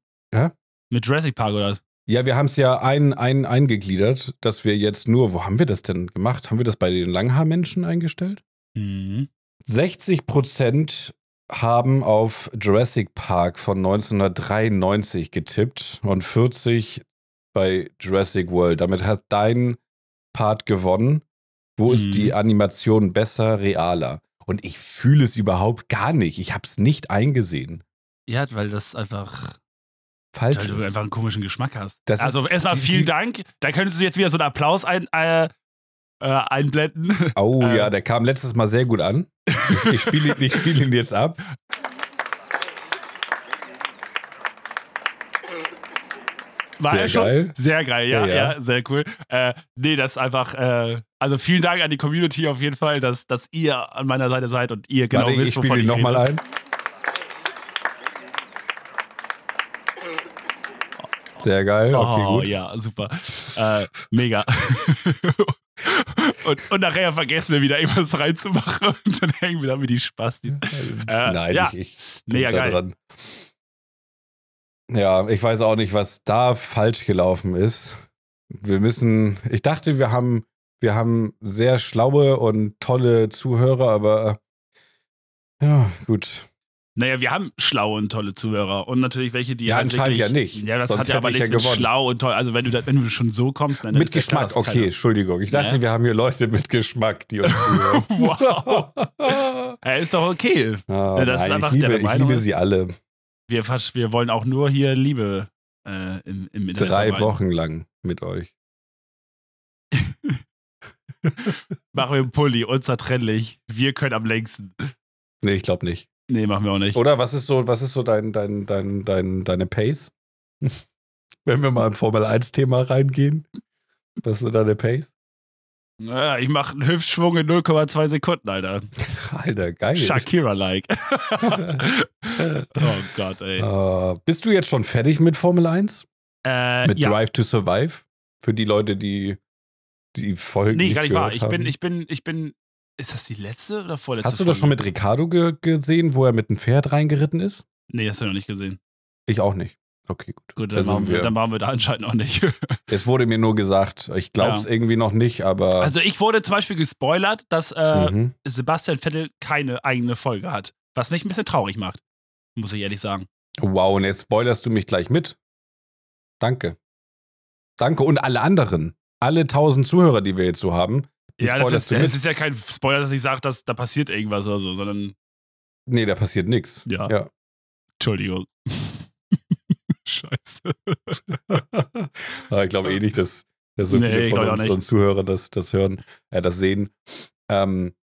Mit Jurassic Park oder was? Ja, wir haben es ja ein, ein, eingegliedert, dass wir jetzt nur, wo haben wir das denn gemacht? Haben wir das bei den Langhaarmenschen eingestellt? Mhm. 60 Prozent haben auf Jurassic Park von 1993 getippt und 40 bei Jurassic World. Damit hat dein Part gewonnen. Wo Mhm. ist die Animation besser, realer? Und ich fühle es überhaupt gar nicht. Ich habe es nicht eingesehen. Ja, weil das einfach Falsch. Weil du einfach einen komischen Geschmack hast. Das also erstmal vielen die- Dank. Da könntest du jetzt wieder so einen Applaus ein, äh, äh, einblenden. Oh ja, der kam letztes Mal sehr gut an. Ich, ich spiele ihn, spiel ihn jetzt ab. War Sehr er schon? geil. Sehr geil, ja, Ja, ja, ja. sehr cool. Äh, nee, das ist einfach, äh, also vielen Dank an die Community auf jeden Fall, dass, dass ihr an meiner Seite seid und ihr genau Warte, wisst, ich wovon ich nochmal rede. ein. Sehr geil. Okay, oh, gut. ja, super. Äh, mega. und, und nachher vergessen wir wieder irgendwas reinzumachen und dann hängen wir damit die Spastis. Äh, Nein, ja. ich, ich Mega denk da geil. dran. Ja, ich weiß auch nicht, was da falsch gelaufen ist. Wir müssen, ich dachte, wir haben, wir haben sehr schlaue und tolle Zuhörer, aber ja, gut. Naja, wir haben schlaue und tolle Zuhörer und natürlich welche, die Ja, halt anscheinend wirklich, ja nicht. Ja, das Sonst hat ja aber ich nichts ja mit gewonnen. schlau und toll. Also wenn du, da, wenn du schon so kommst, dann mit ist klar, Geschmack, dass okay, Entschuldigung. Ich dachte, Ja. wir haben hier Leute mit Geschmack, die uns zuhören. Wow. Ja, ist doch okay. Ah, Ja, das ist nein, einfach ich liebe, ich liebe ist. sie alle. Wir, wir wollen auch nur hier Liebe äh, im, im Internet Drei verbreiten. Wochen lang mit euch. Machen wir einen Pulli, unzertrennlich. Wir können am längsten. Nee, ich glaube nicht. Nee, machen wir auch nicht. Oder was ist so, was ist so dein, dein, dein, dein, deine Pace? Wenn wir mal im Formel 1-Thema reingehen. Was ist so deine Pace? Ja, ich mache einen Hüftschwung in 0,2 Sekunden, Alter. Alter, geil. Shakira-like. oh Gott, ey. Äh, bist du jetzt schon fertig mit Formel 1? Äh, Mit ja. Drive to Survive? Für die Leute, die die Folgen Nee, gar nicht wahr. Ich bin, ich bin, ich bin. Ist das die letzte oder vorletzte? Hast du das schon Folge? mit Ricardo ge gesehen, wo er mit einem Pferd reingeritten ist? Nee, hast du noch nicht gesehen. Ich auch nicht. Okay, gut. Gut, Da dann, sind machen wir, dann machen wir da anscheinend auch nicht. Es wurde mir nur gesagt. Ich glaube es Ja. irgendwie noch nicht, aber. Also ich wurde zum Beispiel gespoilert, dass äh, mhm. Sebastian Vettel keine eigene Folge hat. Was mich ein bisschen traurig macht. Muss ich ehrlich sagen. Wow, und jetzt spoilerst du mich gleich mit. Danke. Danke. Und alle anderen. Alle tausend Zuhörer, die wir jetzt so haben. Ja, das ist, es ist ja kein Spoiler, dass ich sage, dass da passiert irgendwas oder so, sondern Nee, da passiert nichts. Ja. ja. Entschuldigung. Scheiße. Ich glaube eh nicht, dass, dass so Nee, viele von glaub auch uns nicht. und Zuhörer das, das hören, äh, das sehen. Ähm,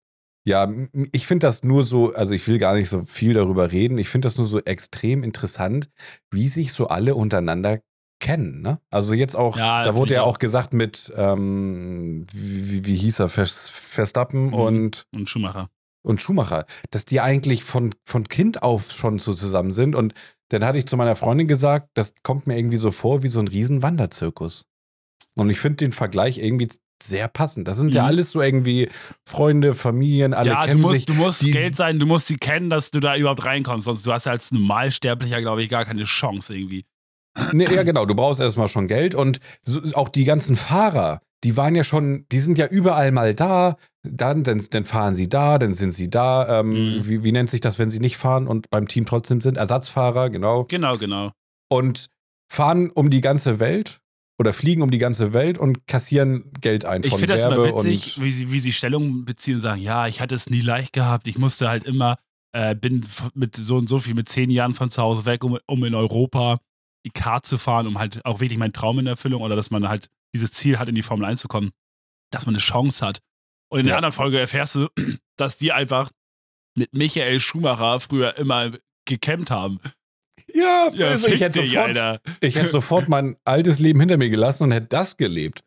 ja, ich finde das nur so, also ich will gar nicht so viel darüber reden. Ich finde das nur so extrem interessant, wie sich so alle untereinander kennen. Ne? Also jetzt auch, Ja, da wurde ja auch. gesagt mit, ähm, wie, wie, hieß er, Vers- Verstappen Mhm. und Und Schumacher. und Schumacher, dass die eigentlich von, von Kind auf schon so zusammen sind. Und dann hatte ich zu meiner Freundin gesagt, das kommt mir irgendwie so vor wie so ein riesen Wanderzirkus. Und ich finde den Vergleich irgendwie sehr passend. Das sind ja Mhm. alles so irgendwie Freunde, Familien, alle ja, du kennen musst, sich. du musst die- Geld sein, du musst sie kennen, dass du da überhaupt reinkommst. Sonst du hast ja als Normalsterblicher, glaube ich, gar keine Chance irgendwie. Nee, ja, genau. Du brauchst erstmal schon Geld und so, auch die ganzen Fahrer, die waren ja schon, die sind ja überall mal da. Dann, dann, dann fahren sie da, dann sind sie da. Ähm, Mhm. wie, wie nennt sich das, wenn sie nicht fahren und beim Team trotzdem sind? Ersatzfahrer, genau. Genau, genau. Und fahren um die ganze Welt oder fliegen um die ganze Welt und kassieren Geld ein Ich von finde das immer witzig, wie sie, wie sie Stellung beziehen und sagen, ja, ich hatte es nie leicht gehabt, ich musste halt immer, äh, bin mit so und so viel, mit zehn Jahren von zu Hause weg, um, um in Europa Kart zu fahren, um halt auch wirklich meinen Traum in Erfüllung oder dass man halt dieses Ziel hat, in die Formel 1 zu kommen, dass man eine Chance hat. Und in der Ja. anderen Folge erfährst du, dass die einfach mit Michael Schumacher früher immer gekämmt haben. ja, Ja, also ich, hätte dich, sofort, ich hätte sofort mein altes Leben hinter mir gelassen und hätte das gelebt.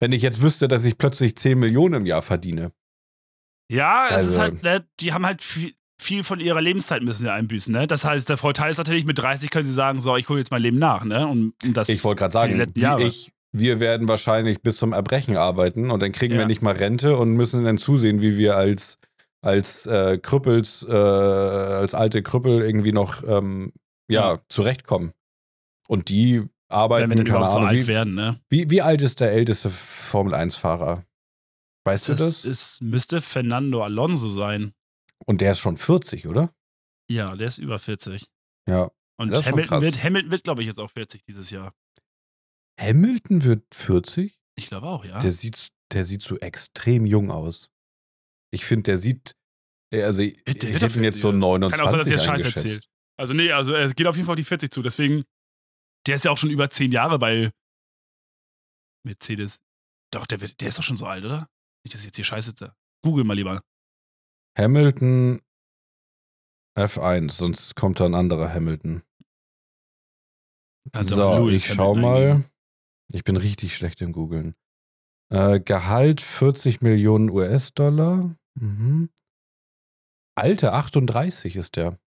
Wenn ich jetzt wüsste, dass ich plötzlich 10 Millionen im Jahr verdiene. Ja, es ist Also- halt, ne, die haben halt viel, viel von ihrer Lebenszeit müssen sie einbüßen, ne? Das heißt, der Vorteil ist natürlich, mit 30 können sie sagen, so, ich hole jetzt mein Leben nach, ne? Und, und das Ich wollte gerade sagen, wie ich, wir werden wahrscheinlich bis zum Erbrechen arbeiten und dann kriegen wir Ja. nicht mal Rente und müssen dann zusehen, wie wir als, als äh, Krüppels, äh, als alte Krüppel irgendwie noch ähm, ja, Ja. zurechtkommen. Und die arbeiten, wenn wir keine überhaupt so Ahnung, alt wie, werden, ne? wie, wie alt ist der älteste Formel-1-Fahrer? Weißt Das, du das? Ist, müsste Fernando Alonso sein. Und der ist schon 40, oder? Ja, der ist über 40. Ja. Und Hamilton wird, Hamilton wird, glaube ich, jetzt auch 40 dieses Jahr. Hamilton wird 40? Ich glaube auch, ja. Der sieht, der sieht so extrem jung aus. Ich finde, der sieht, äh, also ich, Der ich hätte ihn jetzt so 40. 29 Kann auch sein, dass Scheiß eingeschätzt. erzählt. Also, nee, also er geht auf jeden Fall auf die 40 zu. Deswegen, der ist ja auch schon über 10 Jahre bei Mercedes. Doch, der, wird, der ist doch schon so alt, oder? Nicht, dass ich jetzt hier Scheiße sitze. Google mal lieber. Hamilton F1, sonst kommt da ein anderer Hamilton. Du so, Lewis ich schau mal. eingeben. Ich bin richtig schlecht im Googeln. Äh, Gehalt 40 Millionen US-Dollar. Mhm. Alter, 38 ist der.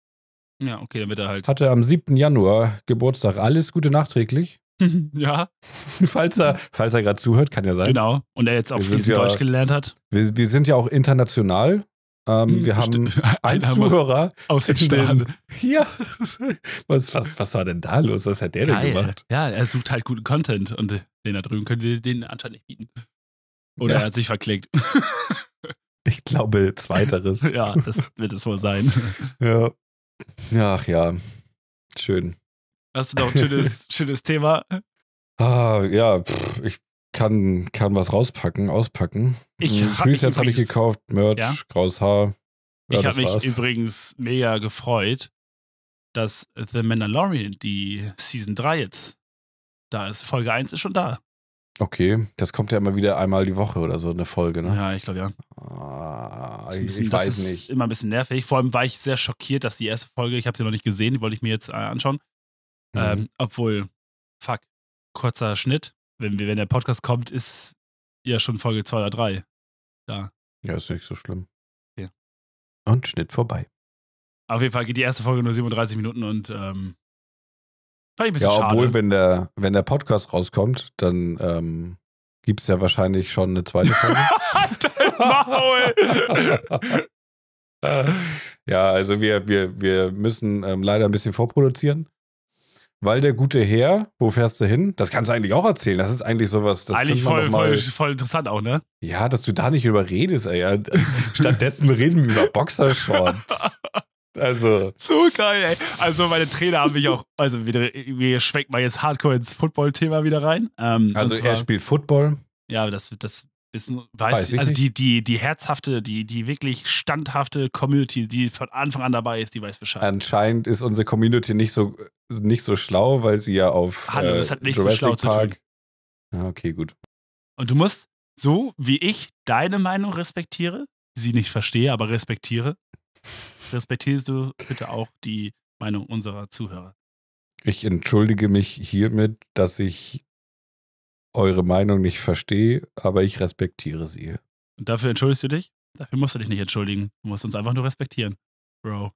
Ja, okay, dann wird er halt. Hatte am 7. Januar Geburtstag. Alles Gute nachträglich. ja, falls er, falls er gerade zuhört, kann ja sein. genau. Und er jetzt auch fließend ja- Deutsch gelernt hat. Wir, wir sind ja auch international. Ähm, wir haben einen Zuhörer. aus den den- Ja. Was, was, was war denn da los? Was hat der denn Geil. gemacht? Ja, er sucht halt guten Content und den da drüben können wir den anscheinend nicht bieten. Oder Ja. er hat sich verklickt. Ich glaube, zweiteres. ja, das wird es wohl sein. ja. Ach ja. Schön. Hast du noch ein schönes, schönes Thema? Ah, ja, pff, ich kann, kann was rauspacken, auspacken. Ich Hm, Presets habe ich gekauft, Merch, Ja? graues Haar. Ja, ich das habe mich war's. übrigens mega gefreut, dass The Mandalorian, die Season 3 jetzt da ist. Folge 1 ist schon da. Okay, das kommt ja immer wieder einmal die Woche oder so, eine Folge, ne? Ja, ich glaube ja. Ah, Das ich, bisschen- ich das weiß ist nicht. immer ein bisschen nervig. Vor allem war ich sehr schockiert, dass die erste Folge, ich habe sie noch nicht gesehen, die wollte ich mir jetzt äh, anschauen. Mhm. Ähm, obwohl, fuck, kurzer Schnitt. Wenn, wir, wenn der Podcast kommt, ist ja schon Folge 2 oder 3. ja, ist nicht so schlimm. Okay. Und Schnitt vorbei. Auf jeden Fall geht die erste Folge nur 37 Minuten und ähm, fand ich ein bisschen Ja, obwohl, schade. wenn der, wenn der Podcast rauskommt, dann ähm, gibt es ja wahrscheinlich schon eine zweite Folge. Maul! ja, also wir, wir, wir müssen ähm, leider ein bisschen vorproduzieren. Weil der gute Herr, wo fährst du hin? Das kannst du eigentlich auch erzählen. Das ist eigentlich sowas, das Eigentlich voll, voll, voll interessant auch, ne? Ja, dass du da nicht über redest, ey. Stattdessen reden wir über Boxershorts. Also, So geil, ey. Also meine Trainer haben mich auch, also wir, wir schwenken mal jetzt hardcore ins Football-Thema wieder rein. Ähm, also zwar, er spielt Football. Ja, das, das wissen, weiß, Weiß ich also nicht. die, die, die herzhafte, die, die wirklich standhafte Community, die von Anfang an dabei ist, die weiß Bescheid. Anscheinend ist unsere Community nicht so, nicht so schlau, weil sie ja auf Hallo, äh, das hat nichts mit Jurassic schlau zu tun. Park. Ja, okay, gut. Und du musst, so wie ich deine Meinung respektiere, sie nicht verstehe, aber respektiere, respektierst du bitte auch die Meinung unserer Zuhörer. Ich entschuldige mich hiermit, dass ich eure Meinung nicht verstehe, aber ich respektiere sie. Und dafür entschuldigst du dich? Dafür musst du dich nicht entschuldigen. Du musst uns einfach nur respektieren. Bro.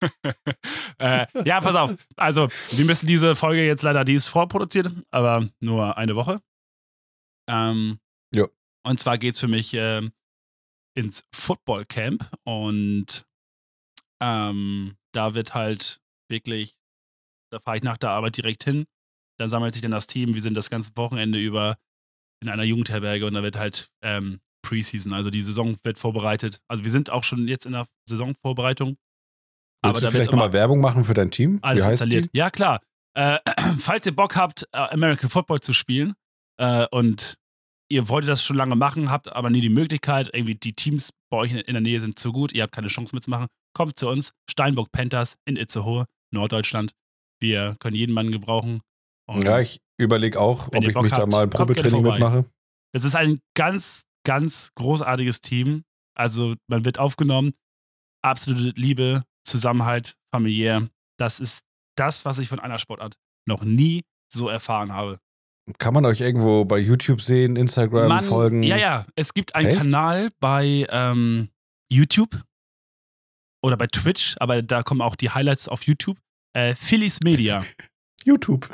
äh, ja, pass auf. Also, wir müssen diese Folge jetzt leider, die ist vorproduziert, aber nur eine Woche. Ähm, Ja. Und zwar geht es für mich ähm, ins Football Camp und ähm, da wird halt wirklich, da fahre ich nach der Arbeit direkt hin. Da sammelt sich dann das Team. Wir sind das ganze Wochenende über in einer Jugendherberge und da wird halt ähm, Preseason, also die Saison wird vorbereitet. Also wir sind auch schon jetzt in der Saisonvorbereitung. Willst du vielleicht nochmal Werbung machen für dein Team? Alles installiert. Die? Ja, klar. Äh, falls ihr Bock habt, äh, American Football zu spielen äh, und ihr wolltet das schon lange machen, habt aber nie die Möglichkeit, irgendwie die Teams bei euch in der Nähe sind zu gut, ihr habt keine Chance mitzumachen, kommt zu uns, Steinbock Panthers in Itzehoe, Norddeutschland. Wir können jeden Mann gebrauchen. Und ja, ich überlege auch, ob ich Bock mich habt, da mal ein Probetraining mitmache. Es ist ein ganz, ganz großartiges Team. Also man wird aufgenommen, absolute Liebe, Zusammenhalt, familiär. Das ist das, was ich von einer Sportart noch nie so erfahren habe. Kann man euch irgendwo bei YouTube sehen, Instagram man, folgen? Ja, ja. Es gibt einen Echt? Kanal bei ähm, YouTube oder bei Twitch, aber da kommen auch die Highlights auf YouTube. Äh, Phillies Media. YouTube.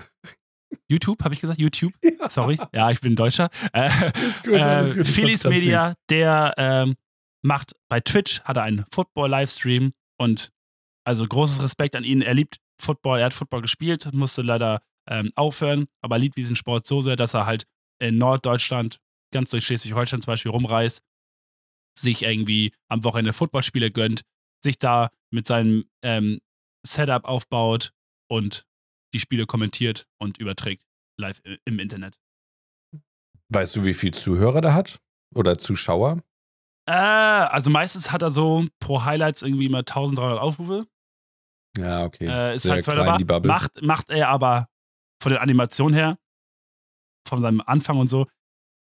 YouTube, habe ich gesagt? YouTube? Ja. Sorry. Ja, ich bin Deutscher. Äh, ist gut, äh, gut. Media, der ähm, macht bei Twitch, hat er einen Football-Livestream und also großes Respekt an ihn. Er liebt Football, er hat Football gespielt, musste leider ähm, aufhören, aber liebt diesen Sport so sehr, dass er halt in Norddeutschland, ganz durch Schleswig-Holstein zum Beispiel rumreist, sich irgendwie am Wochenende Footballspiele gönnt, sich da mit seinem ähm, Setup aufbaut und die Spiele kommentiert und überträgt live im Internet. Weißt du, wie viel Zuhörer der hat? Oder Zuschauer? Äh, also meistens hat er so pro Highlights irgendwie immer 1300 Aufrufe. Ja, okay. Äh, ist Sehr halt förderbar. die Bubble. Macht, macht er aber von der Animation her, von seinem Anfang und so,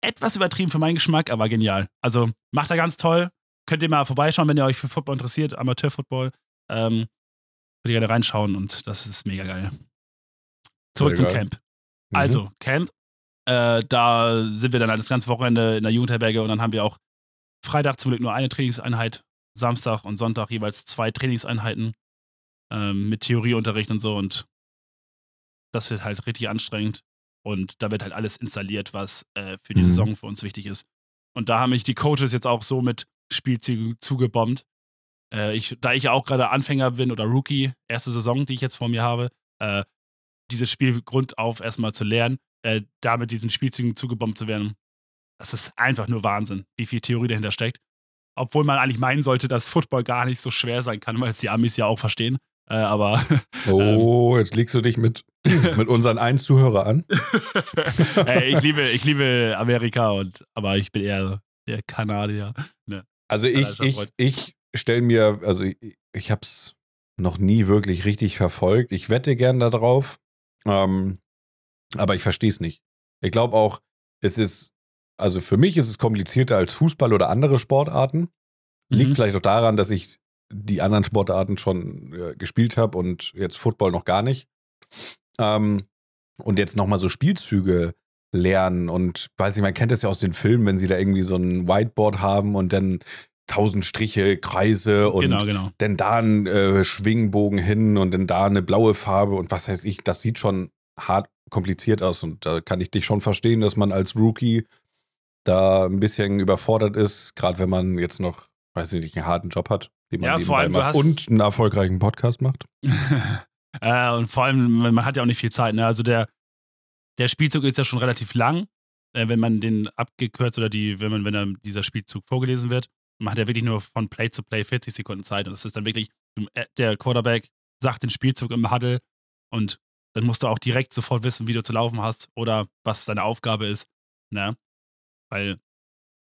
etwas übertrieben für meinen Geschmack, aber genial. Also macht er ganz toll. Könnt ihr mal vorbeischauen, wenn ihr euch für Football interessiert, Amateurfootball. Ähm, könnt ihr gerne reinschauen und das ist mega geil. Zurück Sehr zum geil. Camp. Mhm. Also, Camp, äh, da sind wir dann halt das ganze Wochenende in der Jugendherberge und dann haben wir auch Freitag zum Glück nur eine Trainingseinheit, Samstag und Sonntag jeweils zwei Trainingseinheiten ähm, mit Theorieunterricht und so und das wird halt richtig anstrengend und da wird halt alles installiert, was äh, für die mhm. Saison für uns wichtig ist. Und da haben mich die Coaches jetzt auch so mit Spielzügen zugebombt. Äh, ich, da ich ja auch gerade Anfänger bin oder Rookie, erste Saison, die ich jetzt vor mir habe, äh, dieses Spiel grundauf erstmal zu lernen, äh, da mit diesen Spielzügen zugebombt zu werden, das ist einfach nur Wahnsinn, wie viel Theorie dahinter steckt. Obwohl man eigentlich meinen sollte, dass Football gar nicht so schwer sein kann, weil es die Amis ja auch verstehen. Äh, aber. Oh, jetzt legst du dich mit, mit unseren einen Zuhörer an. Ey, ich, liebe, ich liebe Amerika, und, aber ich bin eher der Kanadier. Ne. Also ich, ich, ich stelle mir, also ich, ich habe es noch nie wirklich richtig verfolgt. Ich wette gern darauf, ähm, aber ich verstehe es nicht. Ich glaube auch, es ist, also für mich ist es komplizierter als Fußball oder andere Sportarten. Liegt mhm. vielleicht auch daran, dass ich die anderen Sportarten schon äh, gespielt habe und jetzt Football noch gar nicht. Ähm, und jetzt nochmal so Spielzüge lernen und weiß nicht, man kennt das ja aus den Filmen, wenn sie da irgendwie so ein Whiteboard haben und dann tausend Striche, Kreise und genau, genau. dann da ein äh, Schwingbogen hin und dann da eine blaue Farbe und was weiß ich, das sieht schon hart kompliziert aus und da kann ich dich schon verstehen, dass man als Rookie da ein bisschen überfordert ist, gerade wenn man jetzt noch, weiß ich nicht, einen harten Job hat den man ja, vor allem, macht und einen erfolgreichen Podcast macht. äh, und vor allem, man hat ja auch nicht viel Zeit. Ne? Also der, der Spielzug ist ja schon relativ lang, äh, wenn man den abgekürzt oder die, wenn man, wenn dann dieser Spielzug vorgelesen wird. Man hat ja wirklich nur von Play zu Play 40 Sekunden Zeit und das ist dann wirklich, äh, der Quarterback sagt den Spielzug im Huddle und dann musst du auch direkt sofort wissen, wie du zu laufen hast oder was deine Aufgabe ist. Ne? Weil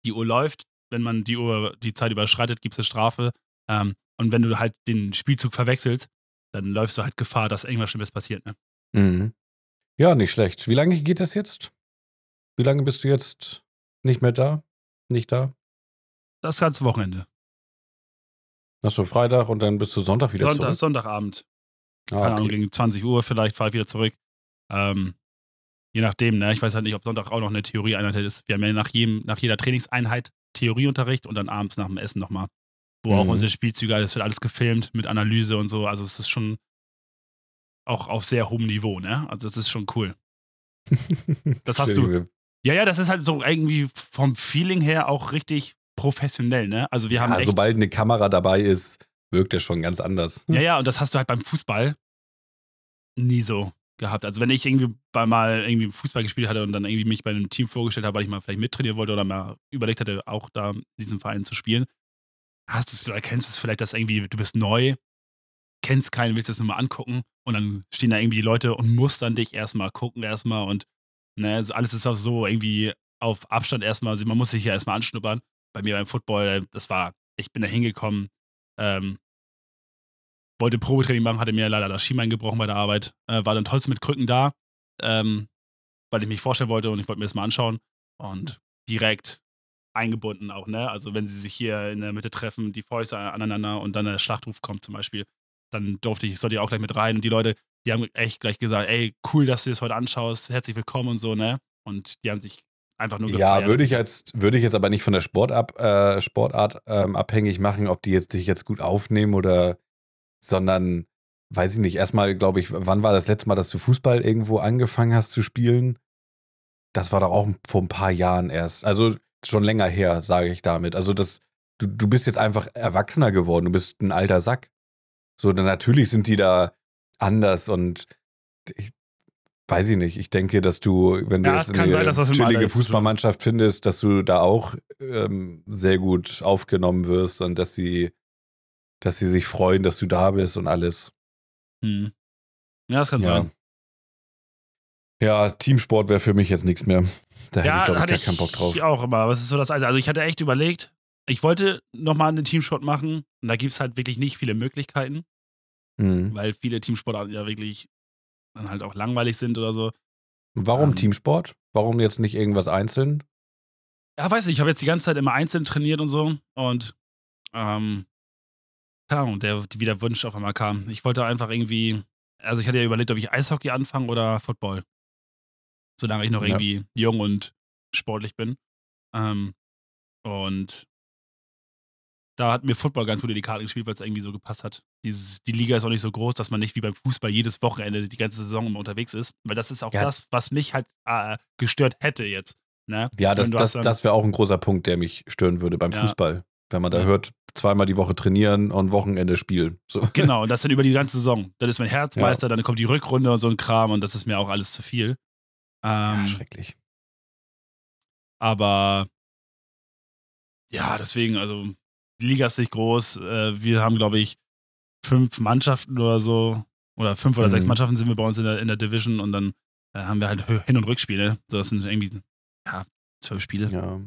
die Uhr läuft, wenn man die Uhr, die Zeit überschreitet, gibt es eine Strafe ähm, und wenn du halt den Spielzug verwechselst, dann läufst du halt Gefahr, dass irgendwas Schlimmes passiert. Ne? Mhm. Ja, nicht schlecht. Wie lange geht das jetzt? Wie lange bist du jetzt nicht mehr da? Nicht da? Das ganze Wochenende. Hast du Freitag und dann bist du Sonntag wieder Sonntag, zurück? Sonntagabend. Ah, Keine okay. Ahnung, gegen 20 Uhr vielleicht fahre ich wieder zurück. Ähm, je nachdem, ne? Ich weiß halt nicht, ob Sonntag auch noch eine Theorieeinheit ist. Wir haben ja nach, jedem, nach jeder Trainingseinheit Theorieunterricht und dann abends nach dem Essen nochmal wo mhm. auch unsere Spielzüge, das wird alles gefilmt mit Analyse und so. Also es ist schon auch auf sehr hohem Niveau, ne? Also es ist schon cool. Das hast du, Ja, ja, das ist halt so irgendwie vom Feeling her auch richtig professionell, ne? Also wir haben Ja, echt, sobald eine Kamera dabei ist, wirkt er schon ganz anders. Ja, ja, und das hast du halt beim Fußball nie so gehabt. Also wenn ich irgendwie bei mal irgendwie Fußball gespielt hatte und dann irgendwie mich bei einem Team vorgestellt habe, weil ich mal vielleicht mittrainieren wollte oder mal überlegt hatte, auch da in diesem Verein zu spielen, hast du es, du erkennst es vielleicht, dass irgendwie, du bist neu, kennst keinen, willst das nur mal angucken und dann stehen da irgendwie die Leute und mustern dich erstmal, gucken erstmal und ne, so alles ist auch so irgendwie auf Abstand erstmal, also man muss sich ja erstmal anschnuppern. Bei mir beim Football, das war, ich bin da hingekommen, ähm, wollte Probetraining machen, hatte mir leider das Schienbein gebrochen bei der Arbeit, äh, war dann trotzdem mit Krücken da, ähm, weil ich mich vorstellen wollte und ich wollte mir das mal anschauen und direkt eingebunden auch, ne? Also wenn sie sich hier in der Mitte treffen, die Fäuste aneinander und dann der Schlachtruf kommt zum Beispiel, dann durfte ich, sollte ich auch gleich mit rein und die Leute, die haben echt gleich gesagt, ey, cool, dass du das heute anschaust, herzlich willkommen und so, ne? Und die haben sich einfach nur gefeiert. Ja, würde ich jetzt, würde ich jetzt aber nicht von der Sport ab, äh, Sportart ähm, abhängig machen, ob die jetzt dich jetzt gut aufnehmen oder, sondern, weiß ich nicht, erstmal, glaube ich, wann war das letzte Mal, dass du Fußball irgendwo angefangen hast zu spielen? Das war doch auch vor ein paar Jahren erst. Also schon länger her, sage ich damit. Also das, du, du bist jetzt einfach erwachsener geworden, du bist ein alter Sack. So, dann natürlich sind die da anders und ich, weiß ich nicht. Ich denke, dass du, wenn du Ja, jetzt eine sein, das chillige. Fußballmannschaft findest, dass du da auch ähm, sehr gut aufgenommen wirst und dass sie, dass sie sich freuen, dass du da bist und alles. Hm. Ja, das kann Ja. sein. Ja, Teamsport wäre für mich jetzt nichts mehr. Da hätte Ja, ich, glaube ich, gar keinen Bock drauf. Ich auch immer. Es ist so das Einzige. Also ich hatte echt überlegt, ich wollte nochmal einen Teamsport machen und da gibt es halt wirklich nicht viele Möglichkeiten, Mhm. weil viele Teamsportarten ja wirklich dann halt auch langweilig sind oder so. Warum Ähm. Teamsport? Warum jetzt nicht irgendwas einzeln? Ja, weiß nicht, ich habe jetzt die ganze Zeit immer einzeln trainiert und so und ähm, keine Ahnung, der, wie der Wunsch auf einmal kam. Ich wollte einfach irgendwie, also ich hatte ja überlegt, ob ich Eishockey anfange oder Football. Solange ich noch Ja. irgendwie jung und sportlich bin. Ähm, und da hat mir Football ganz gut in die Karte gespielt, weil es irgendwie so gepasst hat. Dieses, die Liga ist auch nicht so groß, dass man nicht wie beim Fußball jedes Wochenende die ganze Saison immer unterwegs ist. Weil das ist auch Ja. das, was mich halt äh, gestört hätte jetzt. Ne? Ja, das, das, das wäre auch ein großer Punkt, der mich stören würde beim Ja. Fußball. Wenn man da Ja. hört, zweimal die Woche trainieren und Wochenende spielen. So. Genau, und das dann über die ganze Saison. Dann ist mein Herzmeister, dann kommt die Rückrunde und so ein Kram und das ist mir auch alles zu viel. Ähm, schrecklich. aber ja, deswegen, also die Liga ist nicht groß. Äh, wir haben, glaube ich, fünf Mannschaften oder so. Oder fünf oder Mhm. sechs Mannschaften sind wir bei uns in der, in der Division und dann äh, haben wir halt Hin- und Rückspiele. So, das sind irgendwie, ja, zwölf Spiele. Ja.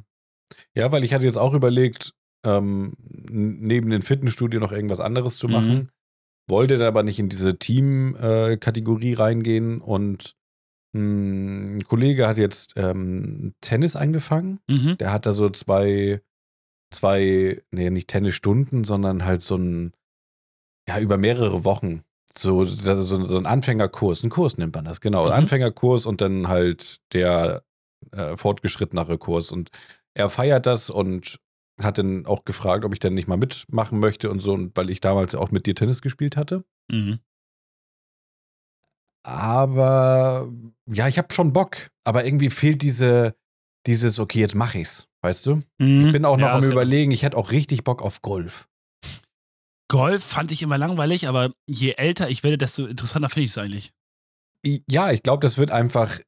ja, weil ich hatte jetzt auch überlegt, ähm, neben dem Fitnessstudio noch irgendwas anderes zu Mhm. machen. Wollte da aber nicht in diese Team-Kategorie reingehen und mh, ein Kollege hat jetzt ähm, Tennis angefangen. Mhm. Der hat da so zwei, zwei, nee, nicht Tennisstunden, sondern halt so ein, ja, über mehrere Wochen. So, so, so ein Anfängerkurs, ein Kurs nennt man das, genau. Mhm. Anfängerkurs und dann halt der äh, fortgeschrittenere Kurs. Und er feiert das und hat dann auch gefragt, ob ich dann nicht mal mitmachen möchte und so, und weil ich damals auch mit dir Tennis gespielt hatte. Mhm. Aber ja, ich habe schon Bock, aber irgendwie fehlt diese, dieses, okay, jetzt mach ich's, weißt du? Mhm. Ich bin auch noch Ja, am überlegen, ich hätte auch richtig Bock auf Golf. Golf fand ich immer langweilig, aber je älter ich werde, desto interessanter finde ich es eigentlich. Ja, ich glaube, das wird einfach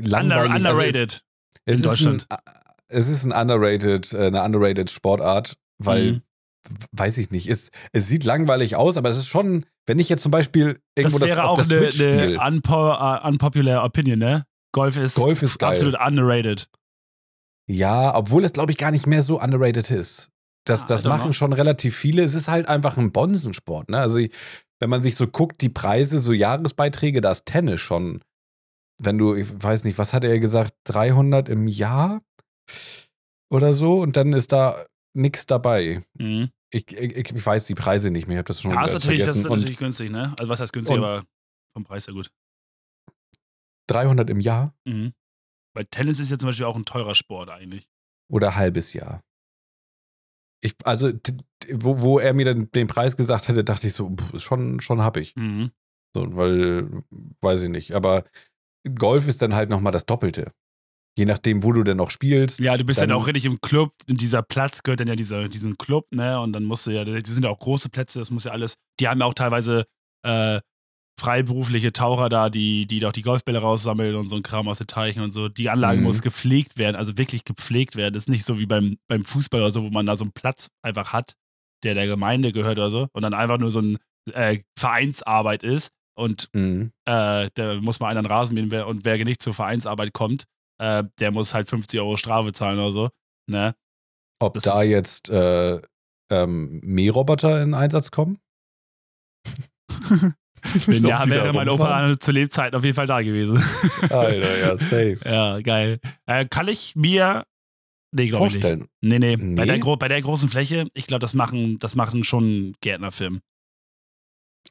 Under, langweilig. Also underrated. es, es in ist Deutschland. Ein, es ist ein underrated, äh, eine underrated Sportart, weil, Mhm. weiß ich nicht, es, es sieht langweilig aus, aber es ist schon, wenn ich jetzt zum Beispiel Das irgendwo das, wäre auf auch der eine, Switch eine unpo uh, unpopular Opinion, ne? Golf ist, Golf ist geil. absolut underrated. Ja, obwohl es, glaube ich, gar nicht mehr so underrated ist. Das, Ah, das machen schon relativ viele. Es ist halt einfach ein Bonsensport. Ne? Also, ich, wenn man sich so guckt, die Preise, so Jahresbeiträge, da ist Tennis schon. Wenn du, ich weiß nicht, was hat er gesagt, 300 im Jahr oder so und dann ist da nichts dabei. Mhm. Ich, ich, ich weiß die Preise nicht mehr, ich habe das schon Ja, ist natürlich, das ist vergessen. natürlich günstig, ne? Also was heißt günstig, aber vom Preis ja gut. und 300 im Jahr Mhm. Weil Tennis ist ja zum Beispiel auch ein teurer Sport eigentlich. oder halbes Jahr. Ich, also, wo, wo er mir dann den Preis gesagt hätte, dachte ich so, pff, schon, schon hab ich. Mhm. So, weil, weiß ich nicht. Aber Golf ist dann halt nochmal das Doppelte. Je nachdem, wo du denn noch spielst. Ja, du bist dann, Dann- auch richtig im Club. Und dieser Platz gehört dann ja dieser, diesen Club, ne? Und dann musst du ja, die sind ja auch große Plätze, das muss ja alles. Die haben ja auch teilweise äh, freiberufliche Taucher da, die, die doch die Golfbälle raussammeln und so ein Kram aus den Teichen und so. Die Anlage Mhm. muss gepflegt werden, also wirklich gepflegt werden. Das ist nicht so wie beim, beim Fußball oder so, wo man da so einen Platz einfach hat, der der Gemeinde gehört oder so. Und dann einfach nur so ein äh, Vereinsarbeit ist. Und Mhm. äh, da muss mal einer einen Rasen mähen und wer nicht zur Vereinsarbeit kommt, äh, der muss halt 50 Euro Strafe zahlen oder so. Ne? Ob Das da jetzt äh, ähm, Mähroboter in Einsatz kommen? Wenn ja, wäre mein? Opa zu Lebzeiten auf jeden Fall da gewesen. Alter, ja, safe. ja, geil. Äh, kann ich mir. Nee, glaube ich nicht. Vorstellen. Nee, nee. Bei, Nee? der, bei der großen Fläche, ich glaube, das machen, das machen schon Gärtnerfirmen.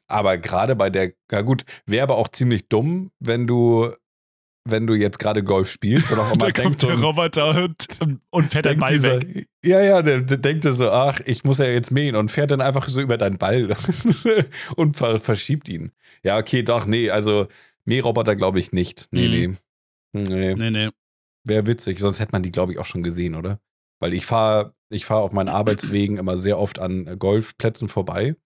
Aber gerade bei der, ja gut, wäre aber auch ziemlich dumm, wenn du, wenn du jetzt gerade Golf spielst und auch immer Da denkst, kommt der Roboter und, und fährt den denkt Ball dieser, weg. ja, ja, der, der denkt so, ach, ich muss ja jetzt mähen und fährt dann einfach so über deinen Ball und ver verschiebt ihn. Ja, okay, doch, nee, also Mähroboter glaube ich nicht. Nee, Mhm. nee. Nee, Nee, nee. wäre witzig, sonst hätte man die, glaube ich, auch schon gesehen, oder? Weil ich fahre ich fahr auf meinen Arbeitswegen immer sehr oft an Golfplätzen vorbei.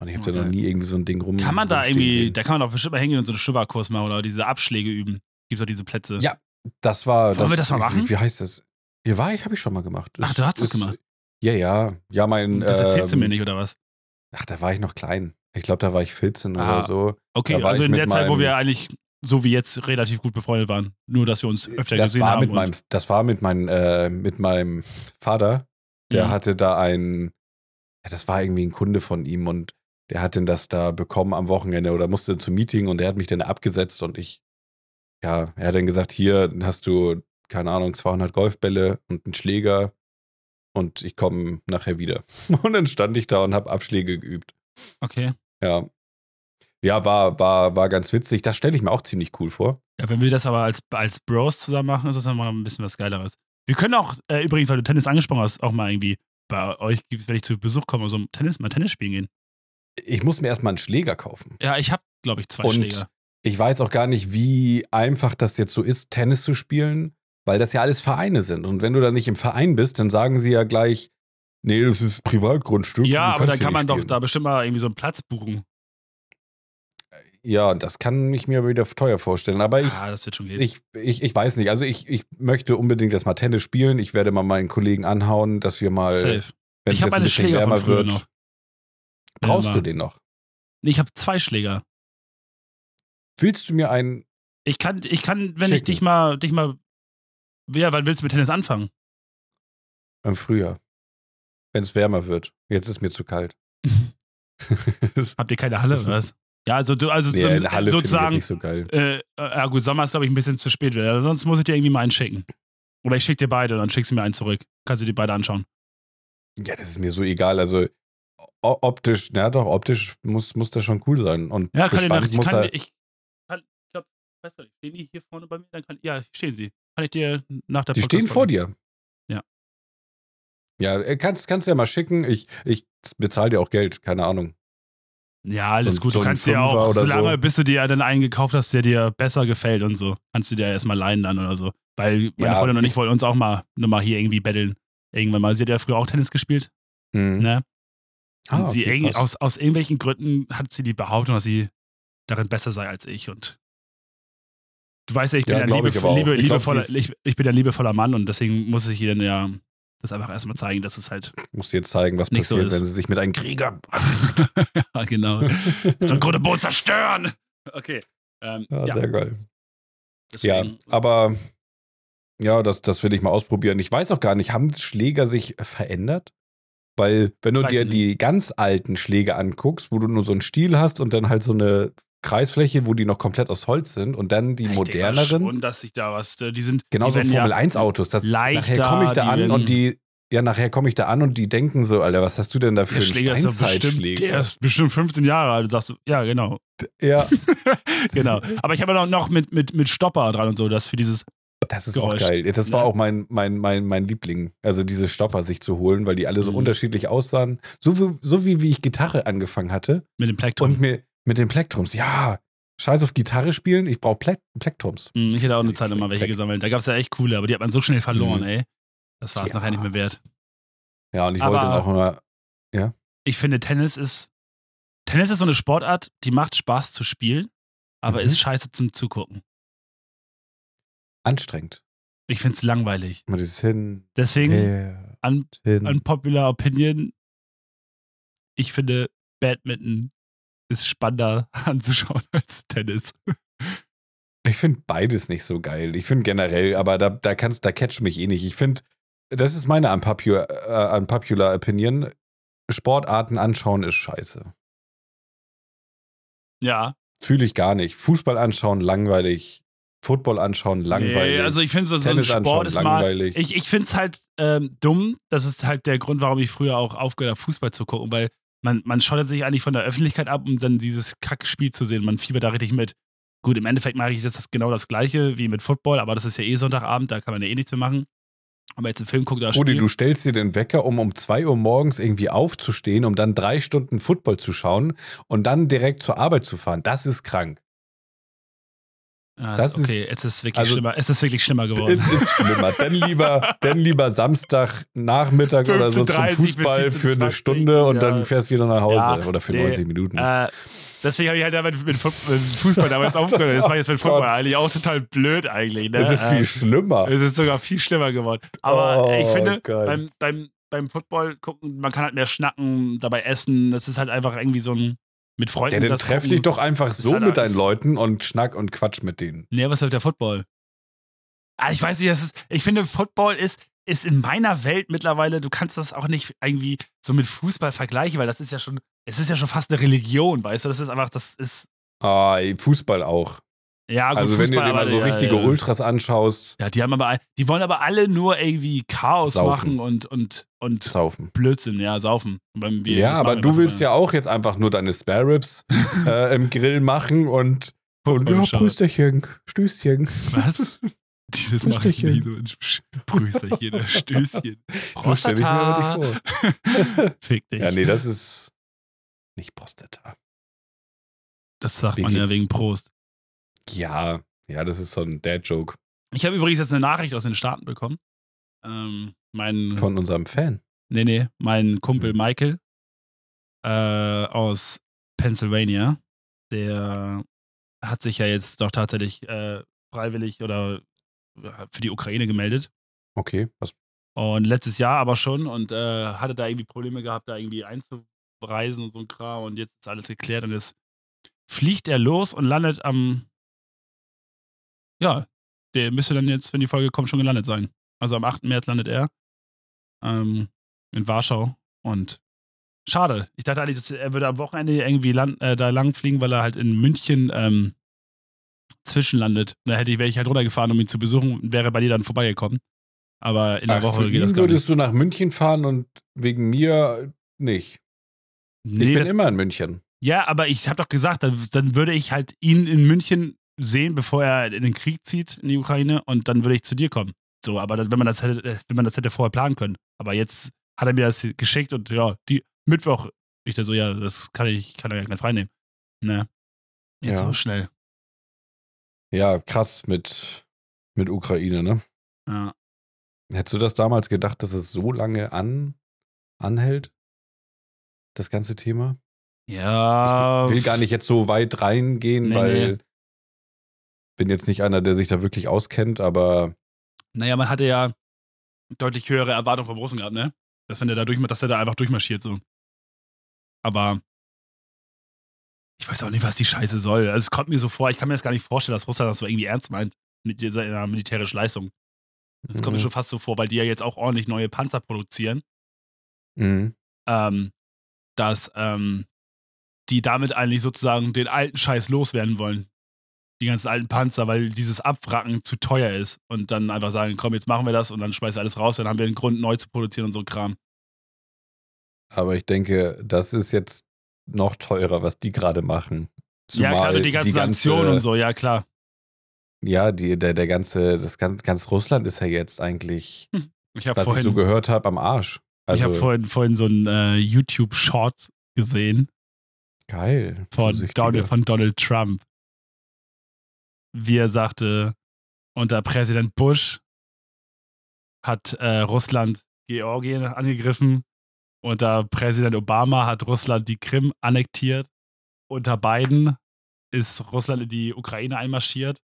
Und ich habe da Okay. noch nie irgendwie so ein Ding rum. Kann man da irgendwie, sehen. da kann man doch bestimmt mal hingehen und so einen Schwimmerkurs machen oder diese Abschläge üben. Gibt es doch diese Plätze. Ja, Das war. Wollen wir das mal machen? Wie, wie heißt das? Ja, war ich, habe ich schon mal gemacht. Ach, du hast das gemacht? Ja, ja. Ja, mein. Das erzählst du ähm, mir nicht, oder was? Ach, da war ich noch klein. Ich glaube, da war ich 14 Ah, oder so. Okay, also in der Zeit, wo wir eigentlich so wie jetzt relativ gut befreundet waren. Nur, dass wir uns öfter Das gesehen war, haben. mit meinem, das war mit, mein, äh, mit meinem Vater. Der Mhm. hatte da ein. Ja, das war irgendwie ein Kunde von ihm und der hat denn das da bekommen am Wochenende oder musste zum Meeting und der hat mich dann abgesetzt und ich. Ja, er hat dann gesagt: Hier hast du, keine Ahnung, 200 Golfbälle und einen Schläger und ich komme nachher wieder. Und dann stand ich da und habe Abschläge geübt. Okay. Ja. Ja, war, war, war ganz witzig. Das stelle ich mir auch ziemlich cool vor. Ja, wenn wir das aber als, als Bros zusammen machen, ist das dann mal ein bisschen was Geileres. Wir können auch, äh, übrigens, weil du Tennis angesprochen hast, auch mal irgendwie bei euch gibt wenn ich zu Besuch komme, so Tennis, mal Tennis spielen gehen. Ich muss mir erstmal einen Schläger kaufen. Ja, ich habe, glaube ich, zwei Und Schläger. Ich weiß auch gar nicht, wie einfach das jetzt so ist, Tennis zu spielen, weil das ja alles Vereine sind. Und wenn du da nicht im Verein bist, dann sagen sie ja gleich, nee, das ist Privatgrundstück. Ja, aber dann kann man doch da bestimmt mal irgendwie so einen Platz buchen. Ja, das kann ich mir aber wieder teuer vorstellen. Aber ich, ah, das wird schon gehen. ich, ich, ich weiß nicht. Also ich, ich möchte unbedingt jetzt mal Tennis spielen. Ich werde mal meinen Kollegen anhauen, dass wir mal, Safe. wenn Ich es jetzt ein meine bisschen Schläger wärmer wird. noch. Brauchst Ja, du den noch? Nee, ich habe zwei Schläger. Willst du mir einen Ich kann, ich kann, wenn ich Schicken. dich mal, dich mal. Ja, wann willst du mit Tennis anfangen? im Frühjahr? Wenn es wärmer wird. Jetzt ist mir zu kalt. Habt ihr keine Halle oder was? Ja, also du, also nee, zum, Halle ich sozusagen, nicht so geil. äh, ja gut, Sommer ist glaube ich ein bisschen zu spät, wieder. sonst muss ich dir irgendwie mal einen schicken. Oder ich schicke dir beide und dann schickst du mir einen zurück. Kannst du dir beide anschauen. Ja, das ist mir so egal. Also optisch, na doch, optisch muss, muss das schon cool sein. Und Ja, kann ich nach, ich kann, er, ich weißt du, stehen die hier vorne bei mir? Dann kann, ja, stehen sie. Kann ich dir nach der Die stehen vor dir. Ja. Ja, äh, kannst, kannst du ja mal schicken. Ich, ich bezahle dir auch Geld, keine Ahnung. Ja, alles So gut. so Du kannst dir auch, solange so. bis du dir dann einen gekauft hast, der dir besser gefällt und so, kannst du dir erstmal leihen dann oder so. Weil meine Ja, Freundin und ich wollen uns auch mal nochmal hier irgendwie betteln. Irgendwann mal. Sie hat ja früher auch Tennis gespielt. Mhm. Ne? Ah, sie okay, aus, aus irgendwelchen Gründen hat sie die Behauptung, dass sie darin besser sei als ich. Und du weißt ja, ich bin Ja, ein glaub ich liebe, liebe, Ich glaub, liebevoller, ist- ich, ich bin ein liebevoller Mann und deswegen muss ich ihr dann ja das einfach erstmal zeigen, dass es halt. Muss dir zeigen, was so passiert, ist. wenn sie sich mit einem Krieger. ja, genau. so ein Grundeboot zerstören! Okay. Ähm, ja, ja, sehr geil. deswegen, Ja, aber ja, das, das will ich mal ausprobieren. Ich weiß auch gar nicht, haben Schläger sich verändert? Weil, wenn du Weiß dir die ganz alten Schläge anguckst, wo du nur so einen Stiel hast und dann halt so eine Kreisfläche, wo die noch komplett aus Holz sind und dann die Ich moderneren, Schon, dass sich da was. äh, Die sind. genauso Formel ja, 1 Autos, das leichter, nachher komme ich da an und die ja, nachher komme ich da an und die denken so, Alter, was hast du denn da für einen Steinzeitschläger? der ist bestimmt 15 Jahre alt. Sagst du, ja, genau. Ja, genau. Aber ich habe ja noch mit, mit, mit Stopper dran und so, das für dieses. das ist Geräusch. auch geil. Das war Ne? auch mein, mein, mein, mein Liebling, also diese Stopper sich zu holen, weil die alle so Mhm. unterschiedlich aussahen. So wie, so wie, wie ich Gitarre angefangen hatte Mit dem Plektrum. und mir mit den Plektrums, ja, Scheiß auf Gitarre spielen, ich brauche Plek Plektrums. Hm, Ich hätte auch eine Zeit lang mal welche Pleck. gesammelt. Da gab es ja echt coole, aber die hat man so schnell verloren, Mhm. ey. Das war es Ja. nachher nicht mehr wert. Ja, und ich Aber- wollte dann auch immer. Ich finde, Tennis ist. Tennis ist so eine Sportart, die macht Spaß zu spielen, aber Mhm. ist scheiße zum Zugucken. Anstrengend. Ich finde es langweilig. Immer dieses Hin, Deswegen, her, un hin. unpopular Opinion, ich finde, Badminton ist spannender anzuschauen als Tennis. Ich finde beides nicht so geil. Ich finde generell, aber da, da kannst, da catch mich eh nicht. Ich finde, das ist meine unpopular, äh, unpopular Opinion. Sportarten anschauen ist scheiße. Ja, Fühle ich gar nicht. Fußball anschauen, langweilig. Football anschauen, langweilig. Nee, also ich finde so, so ein Sport ist mal. langweilig. Ich, ich finde es halt ähm, dumm. Das ist halt der Grund, warum ich früher auch aufgehört habe, Fußball zu gucken, weil man, man schottet sich eigentlich von der Öffentlichkeit ab, um dann dieses Kackspiel zu sehen. Man fiebert da richtig mit. Gut, im Endeffekt mache ich das genau das gleiche wie mit Football, aber das ist ja eh Sonntagabend, da kann man ja eh nichts mehr machen. Aber jetzt im Film guckt da Rudi, du stellst dir den Wecker, um um 2 Uhr morgens irgendwie aufzustehen, um dann drei Stunden Football zu schauen und dann direkt zur Arbeit zu fahren. Das ist krank. Ja, das okay, ist- es ist wirklich also- schlimmer. Es ist wirklich schlimmer geworden. Es ist schlimmer. denn lieber, denn lieber Samstag Nachmittag oder so zum 15:30 bis Fußball für eine 17:20, Stunde und ja. dann fährst du wieder nach Hause Ja, oder für nee, 90 Minuten. Äh, deswegen habe ich halt damit mit, Fu- mit Fußball damals aufgehört. Das war jetzt mit Oh Football Gott. eigentlich auch total blöd eigentlich. Ne? es ist Äh, viel schlimmer. Es ist sogar viel schlimmer geworden. Aber Oh, ich finde, Gott. beim, beim, beim Football gucken, man kann halt mehr schnacken, dabei essen. Das ist halt einfach irgendwie so ein mit Freunden. Ja, dann treff dich doch einfach so halt mit deinen Leuten und schnack und quatsch mit denen. Nee, was läuft der Football? Ah, ich weiß nicht, das ist, ich finde, Football ist, ist in meiner Welt mittlerweile, du kannst das auch nicht irgendwie so mit Fußball vergleichen, weil das ist ja schon, es ist ja schon fast eine Religion, weißt du? Das ist einfach, das ist, Ah, Fußball auch. Ja, gut, also wenn du Fußball, dir mal so ja, richtige ja. Ultras anschaust, Ja, die haben aber, die wollen aber alle nur irgendwie Chaos Saufen. machen und, und, und saufen. Blödsinn, ja, saufen. Ja, aber du was willst ja auch jetzt einfach nur deine Spare Ribs äh, im Grill machen und, und ja. Prüsterchen, Stößchen. Was? Dieses mache ich nie so ein Prüsterchen, Stößchen. So stelle ich mir dich vor. Fick dich. Ja, nee, das ist nicht Prostata. das sagt Wie man ja wegen Prost. Ja, ja, das ist so ein Dad-Joke Ich habe übrigens jetzt eine Nachricht aus den Staaten bekommen. Ähm, mein, von unserem Fan. nee, nee, mein Kumpel Mhm. Michael äh, aus Pennsylvania, der hat sich ja jetzt doch tatsächlich äh, freiwillig oder äh, für die Ukraine gemeldet. Okay, was? Und letztes Jahr aber schon und äh, hatte da irgendwie Probleme gehabt, da irgendwie einzureisen und so ein Kram. Und jetzt ist alles geklärt und jetzt fliegt er los und landet am. Ja, der müsste dann jetzt, wenn die Folge kommt, schon gelandet sein. Also am 8. März landet er ähm, in Warschau und schade. Ich dachte eigentlich, dass er würde am Wochenende irgendwie land, äh, da lang fliegen, weil er halt in München ähm, zwischenlandet. Da hätte ich, wäre ich halt runtergefahren, um ihn zu besuchen und wäre bei dir dann vorbeigekommen. Aber in der Ach, Woche geht das gar würdest nicht. du nach München fahren und wegen mir nicht. Ich Nee, bin das, immer in München. Ja, aber ich habe doch gesagt, dann, dann würde ich halt ihn in München sehen, bevor er in den Krieg zieht in die Ukraine und dann würde ich zu dir kommen. So, aber wenn man das hätte, wenn man das hätte vorher planen können. Aber jetzt hat er mir das geschickt und ja, die Mittwoch, ich da so, ja, das kann ich, kann er ja gleich freinehmen. Ne. Jetzt Ja. so schnell. Ja, krass mit, mit Ukraine, ne? Ja. Hättest du das damals gedacht, dass es so lange an, anhält? Das ganze Thema? Ja. Ich will gar nicht jetzt so weit reingehen, Nee, weil nee. Bin jetzt nicht einer, der sich da wirklich auskennt, aber Naja, man hatte ja deutlich höhere Erwartungen vom Russen gehabt, ne? Dass wenn der da durch, dass er da einfach durchmarschiert so. Aber ich weiß auch nicht, was die Scheiße soll. Also es kommt mir so vor, ich kann mir das gar nicht vorstellen, dass Russland das so irgendwie ernst meint mit dieser militärischen Leistung. Das kommt mir Mhm. schon fast so vor, weil die ja jetzt auch ordentlich neue Panzer produzieren, Mhm. ähm, dass ähm, die damit eigentlich sozusagen den alten Scheiß loswerden wollen. Die ganzen alten Panzer, weil dieses Abwracken zu teuer ist. Und dann einfach sagen, komm, jetzt machen wir das und dann schmeißen wir alles raus, dann haben wir einen Grund, neu zu produzieren und so Kram. aber ich denke, das ist jetzt noch teurer, was die gerade machen. ja, Zumal gerade die ganzen Sanktionen und so, ja klar. Ja, die, der, der ganze, das ganz, ganz Russland ist ja jetzt eigentlich, Ich habe was ich vorhin, so gehört habe, am Arsch. ich Also hab vorhin, vorhin so ein äh, YouTube-Short gesehen geil. von. Donald, von Donald Trump. Wie er sagte, unter Präsident Bush hat äh, Russland Georgien angegriffen. Unter Präsident Obama hat Russland die Krim annektiert. Unter Biden ist Russland in die Ukraine einmarschiert.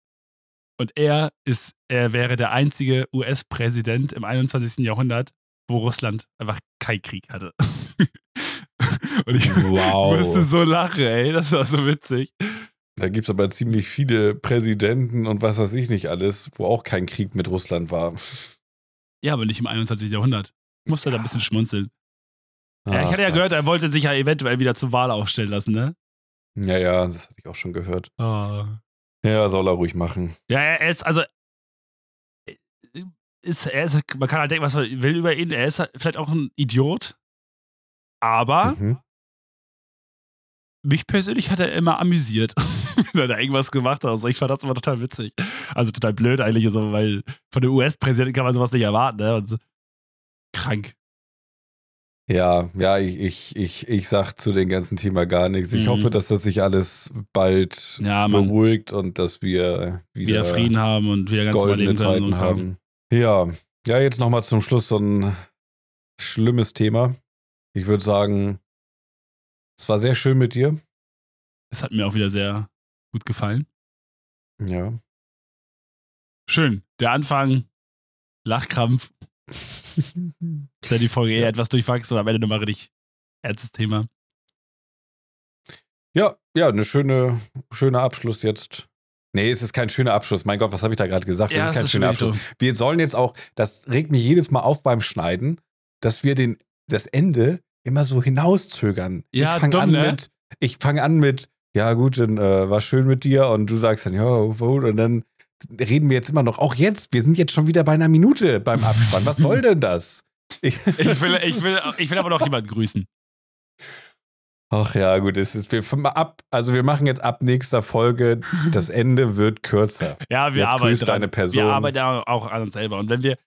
Und er ist, er wäre der einzige US-Präsident im 21. Jahrhundert, wo Russland einfach keinen Krieg hatte. Und ich wow. musste so lachen, ey. Das war so witzig. Da gibt es aber ziemlich viele Präsidenten und was weiß ich nicht alles, wo auch kein Krieg mit Russland war. Ja, aber nicht im 21. Jahrhundert. Ich musste da ein bisschen schmunzeln. Ach, ja, ich hatte ja gehört, er wollte sich ja eventuell wieder zur Wahl aufstellen lassen, ne? Ja, ja, das hatte ich auch schon gehört. Oh. Ja, soll er ruhig machen. Ja, er ist, also, ist, er ist, man kann halt denken, was man will über ihn. Er ist halt vielleicht auch ein Idiot. Aber mhm. mich persönlich hat er immer amüsiert, wenn er irgendwas gemacht hat. Also ich fand das immer total witzig. Also total blöd eigentlich, also, weil von dem US-Präsidenten kann man sowas nicht erwarten. Ne? So. Krank. Ja, ja, ich, ich, ich, ich sag zu dem ganzen Thema gar nichts. Ich mhm. hoffe, dass das sich alles bald ja, beruhigt und dass wir wieder, wieder Frieden haben und wieder ganz goldene Zeiten haben. Ja, ja, jetzt nochmal zum Schluss so ein schlimmes Thema. Ich würde sagen, es war sehr schön mit dir. Es hat mir auch wieder sehr gut gefallen. Ja. Schön. Der Anfang, Lachkrampf. Dann die Folge eher etwas durchwachsen und am Ende nochmal richtig ernstes Thema. Ja, ja, eine schöne, schöner Abschluss jetzt. Nee, es ist kein schöner Abschluss. Mein Gott, was habe ich da gerade gesagt? Ja, das ist kein ist schöner Abschluss. So. Wir sollen jetzt auch, das regt mich jedes Mal auf beim Schneiden, dass wir den, das Ende immer so hinauszögern. Ja, ich fange an ne? mit, ich fange an mit, ja gut, dann äh, war schön mit dir und du sagst dann, ja, und dann reden wir jetzt immer noch, auch jetzt, wir sind jetzt schon wieder bei einer Minute beim Abspann. Was soll denn das? Ich, ich, will, ich, will, ich will aber noch jemanden grüßen. Ach ja, gut, es ist wir ab, also wir machen jetzt ab nächster Folge, das Ende wird kürzer. Ja, wir jetzt arbeiten dran. deine Person. Wir arbeiten auch an uns selber. Und wenn wir,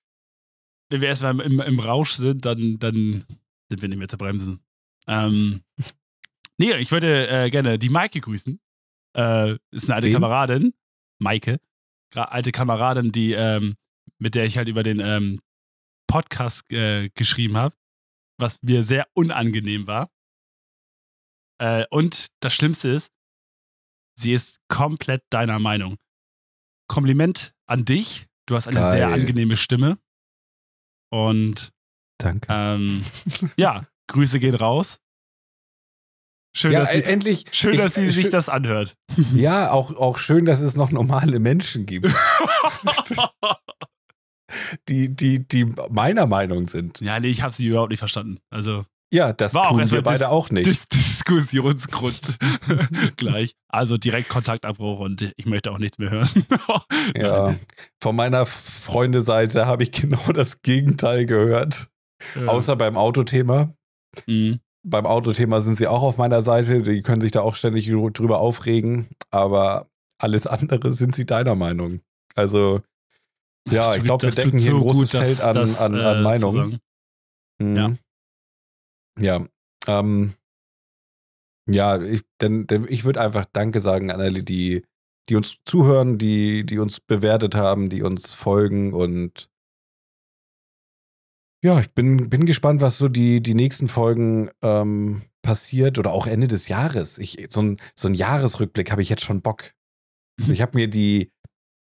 wenn wir erstmal im, im Rausch sind, dann, dann sind wir nicht mehr zu bremsen. Ähm, nee, ich würde äh, gerne die Maike grüßen. Äh, ist eine alte Wen? Kameradin. Maike alte Kameradin, die, ähm, mit der ich halt über den ähm, Podcast äh, geschrieben habe, was mir sehr unangenehm war. Äh, und das Schlimmste ist, sie ist komplett deiner Meinung. Kompliment an dich. Du hast eine Geil. sehr angenehme Stimme. Und Danke. Ähm, ja, Grüße gehen raus. Schön, ja, dass sie, endlich, schön, dass sie sich das anhört. Ja, auch, auch schön, dass es noch normale Menschen gibt. die, die, die meiner Meinung sind. Ja, nee, ich habe sie überhaupt nicht verstanden. Also. Ja, das war tun auch wir beide Dis auch nicht. Dis Diskussionsgrund gleich. Also direkt Kontaktabbruch und ich möchte auch nichts mehr hören. ja, von meiner Freundeseite habe ich genau das Gegenteil gehört. Ja. Außer beim Autothema. Mhm beim Autothema sind sie auch auf meiner Seite. Die können sich da auch ständig drüber aufregen. Aber alles andere sind sie deiner Meinung. Also, ja, ich glaube, wir decken hier so ein großes gut, Feld an, das, an, an äh, Meinungen. Mhm. Ja. Ja. Ähm, ja, ich, denn, denn ich würde einfach Danke sagen an alle, die, die uns zuhören, die, die uns bewertet haben, die uns folgen und ja, ich bin, bin gespannt, was so die, die nächsten Folgen ähm, passiert oder auch Ende des Jahres. Ich, so, ein, so ein Jahresrückblick habe ich jetzt schon Bock. Ich habe mir die,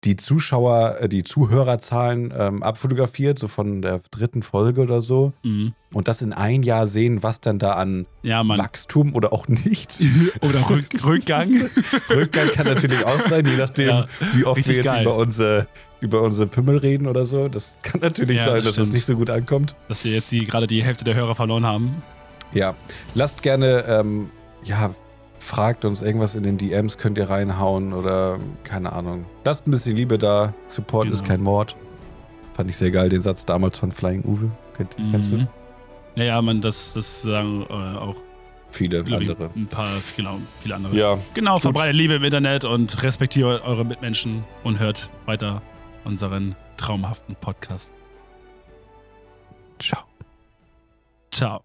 die Zuschauer, äh, die Zuhörerzahlen ähm, abfotografiert, so von der dritten Folge oder so. Mhm. Und das in ein Jahr sehen, was dann da an ja, Wachstum oder auch nicht. oder Rück Rückgang. Rückgang kann natürlich auch sein, je nachdem, ja, wie oft wir jetzt geil. über unsere, über unsere Pimmel reden oder so. Das kann natürlich ja, sein, das dass stimmt. das nicht so gut ankommt. Dass wir jetzt die, gerade die Hälfte der Hörer verloren haben. Ja, lasst gerne, ähm, ja, fragt uns irgendwas in den DMs, könnt ihr reinhauen oder keine Ahnung. Lasst ein bisschen Liebe da. Support genau. ist kein Mord. Fand ich sehr geil, den Satz damals von Flying Uwe. Kennt, mhm. Kennst du? Ja, ja, man, das, das sagen äh, auch viele andere. Ein paar, genau, viele andere. Ja. Genau, verbreitet Liebe im Internet und respektiert eure Mitmenschen und hört weiter unseren traumhaften Podcast. Ciao. Ciao.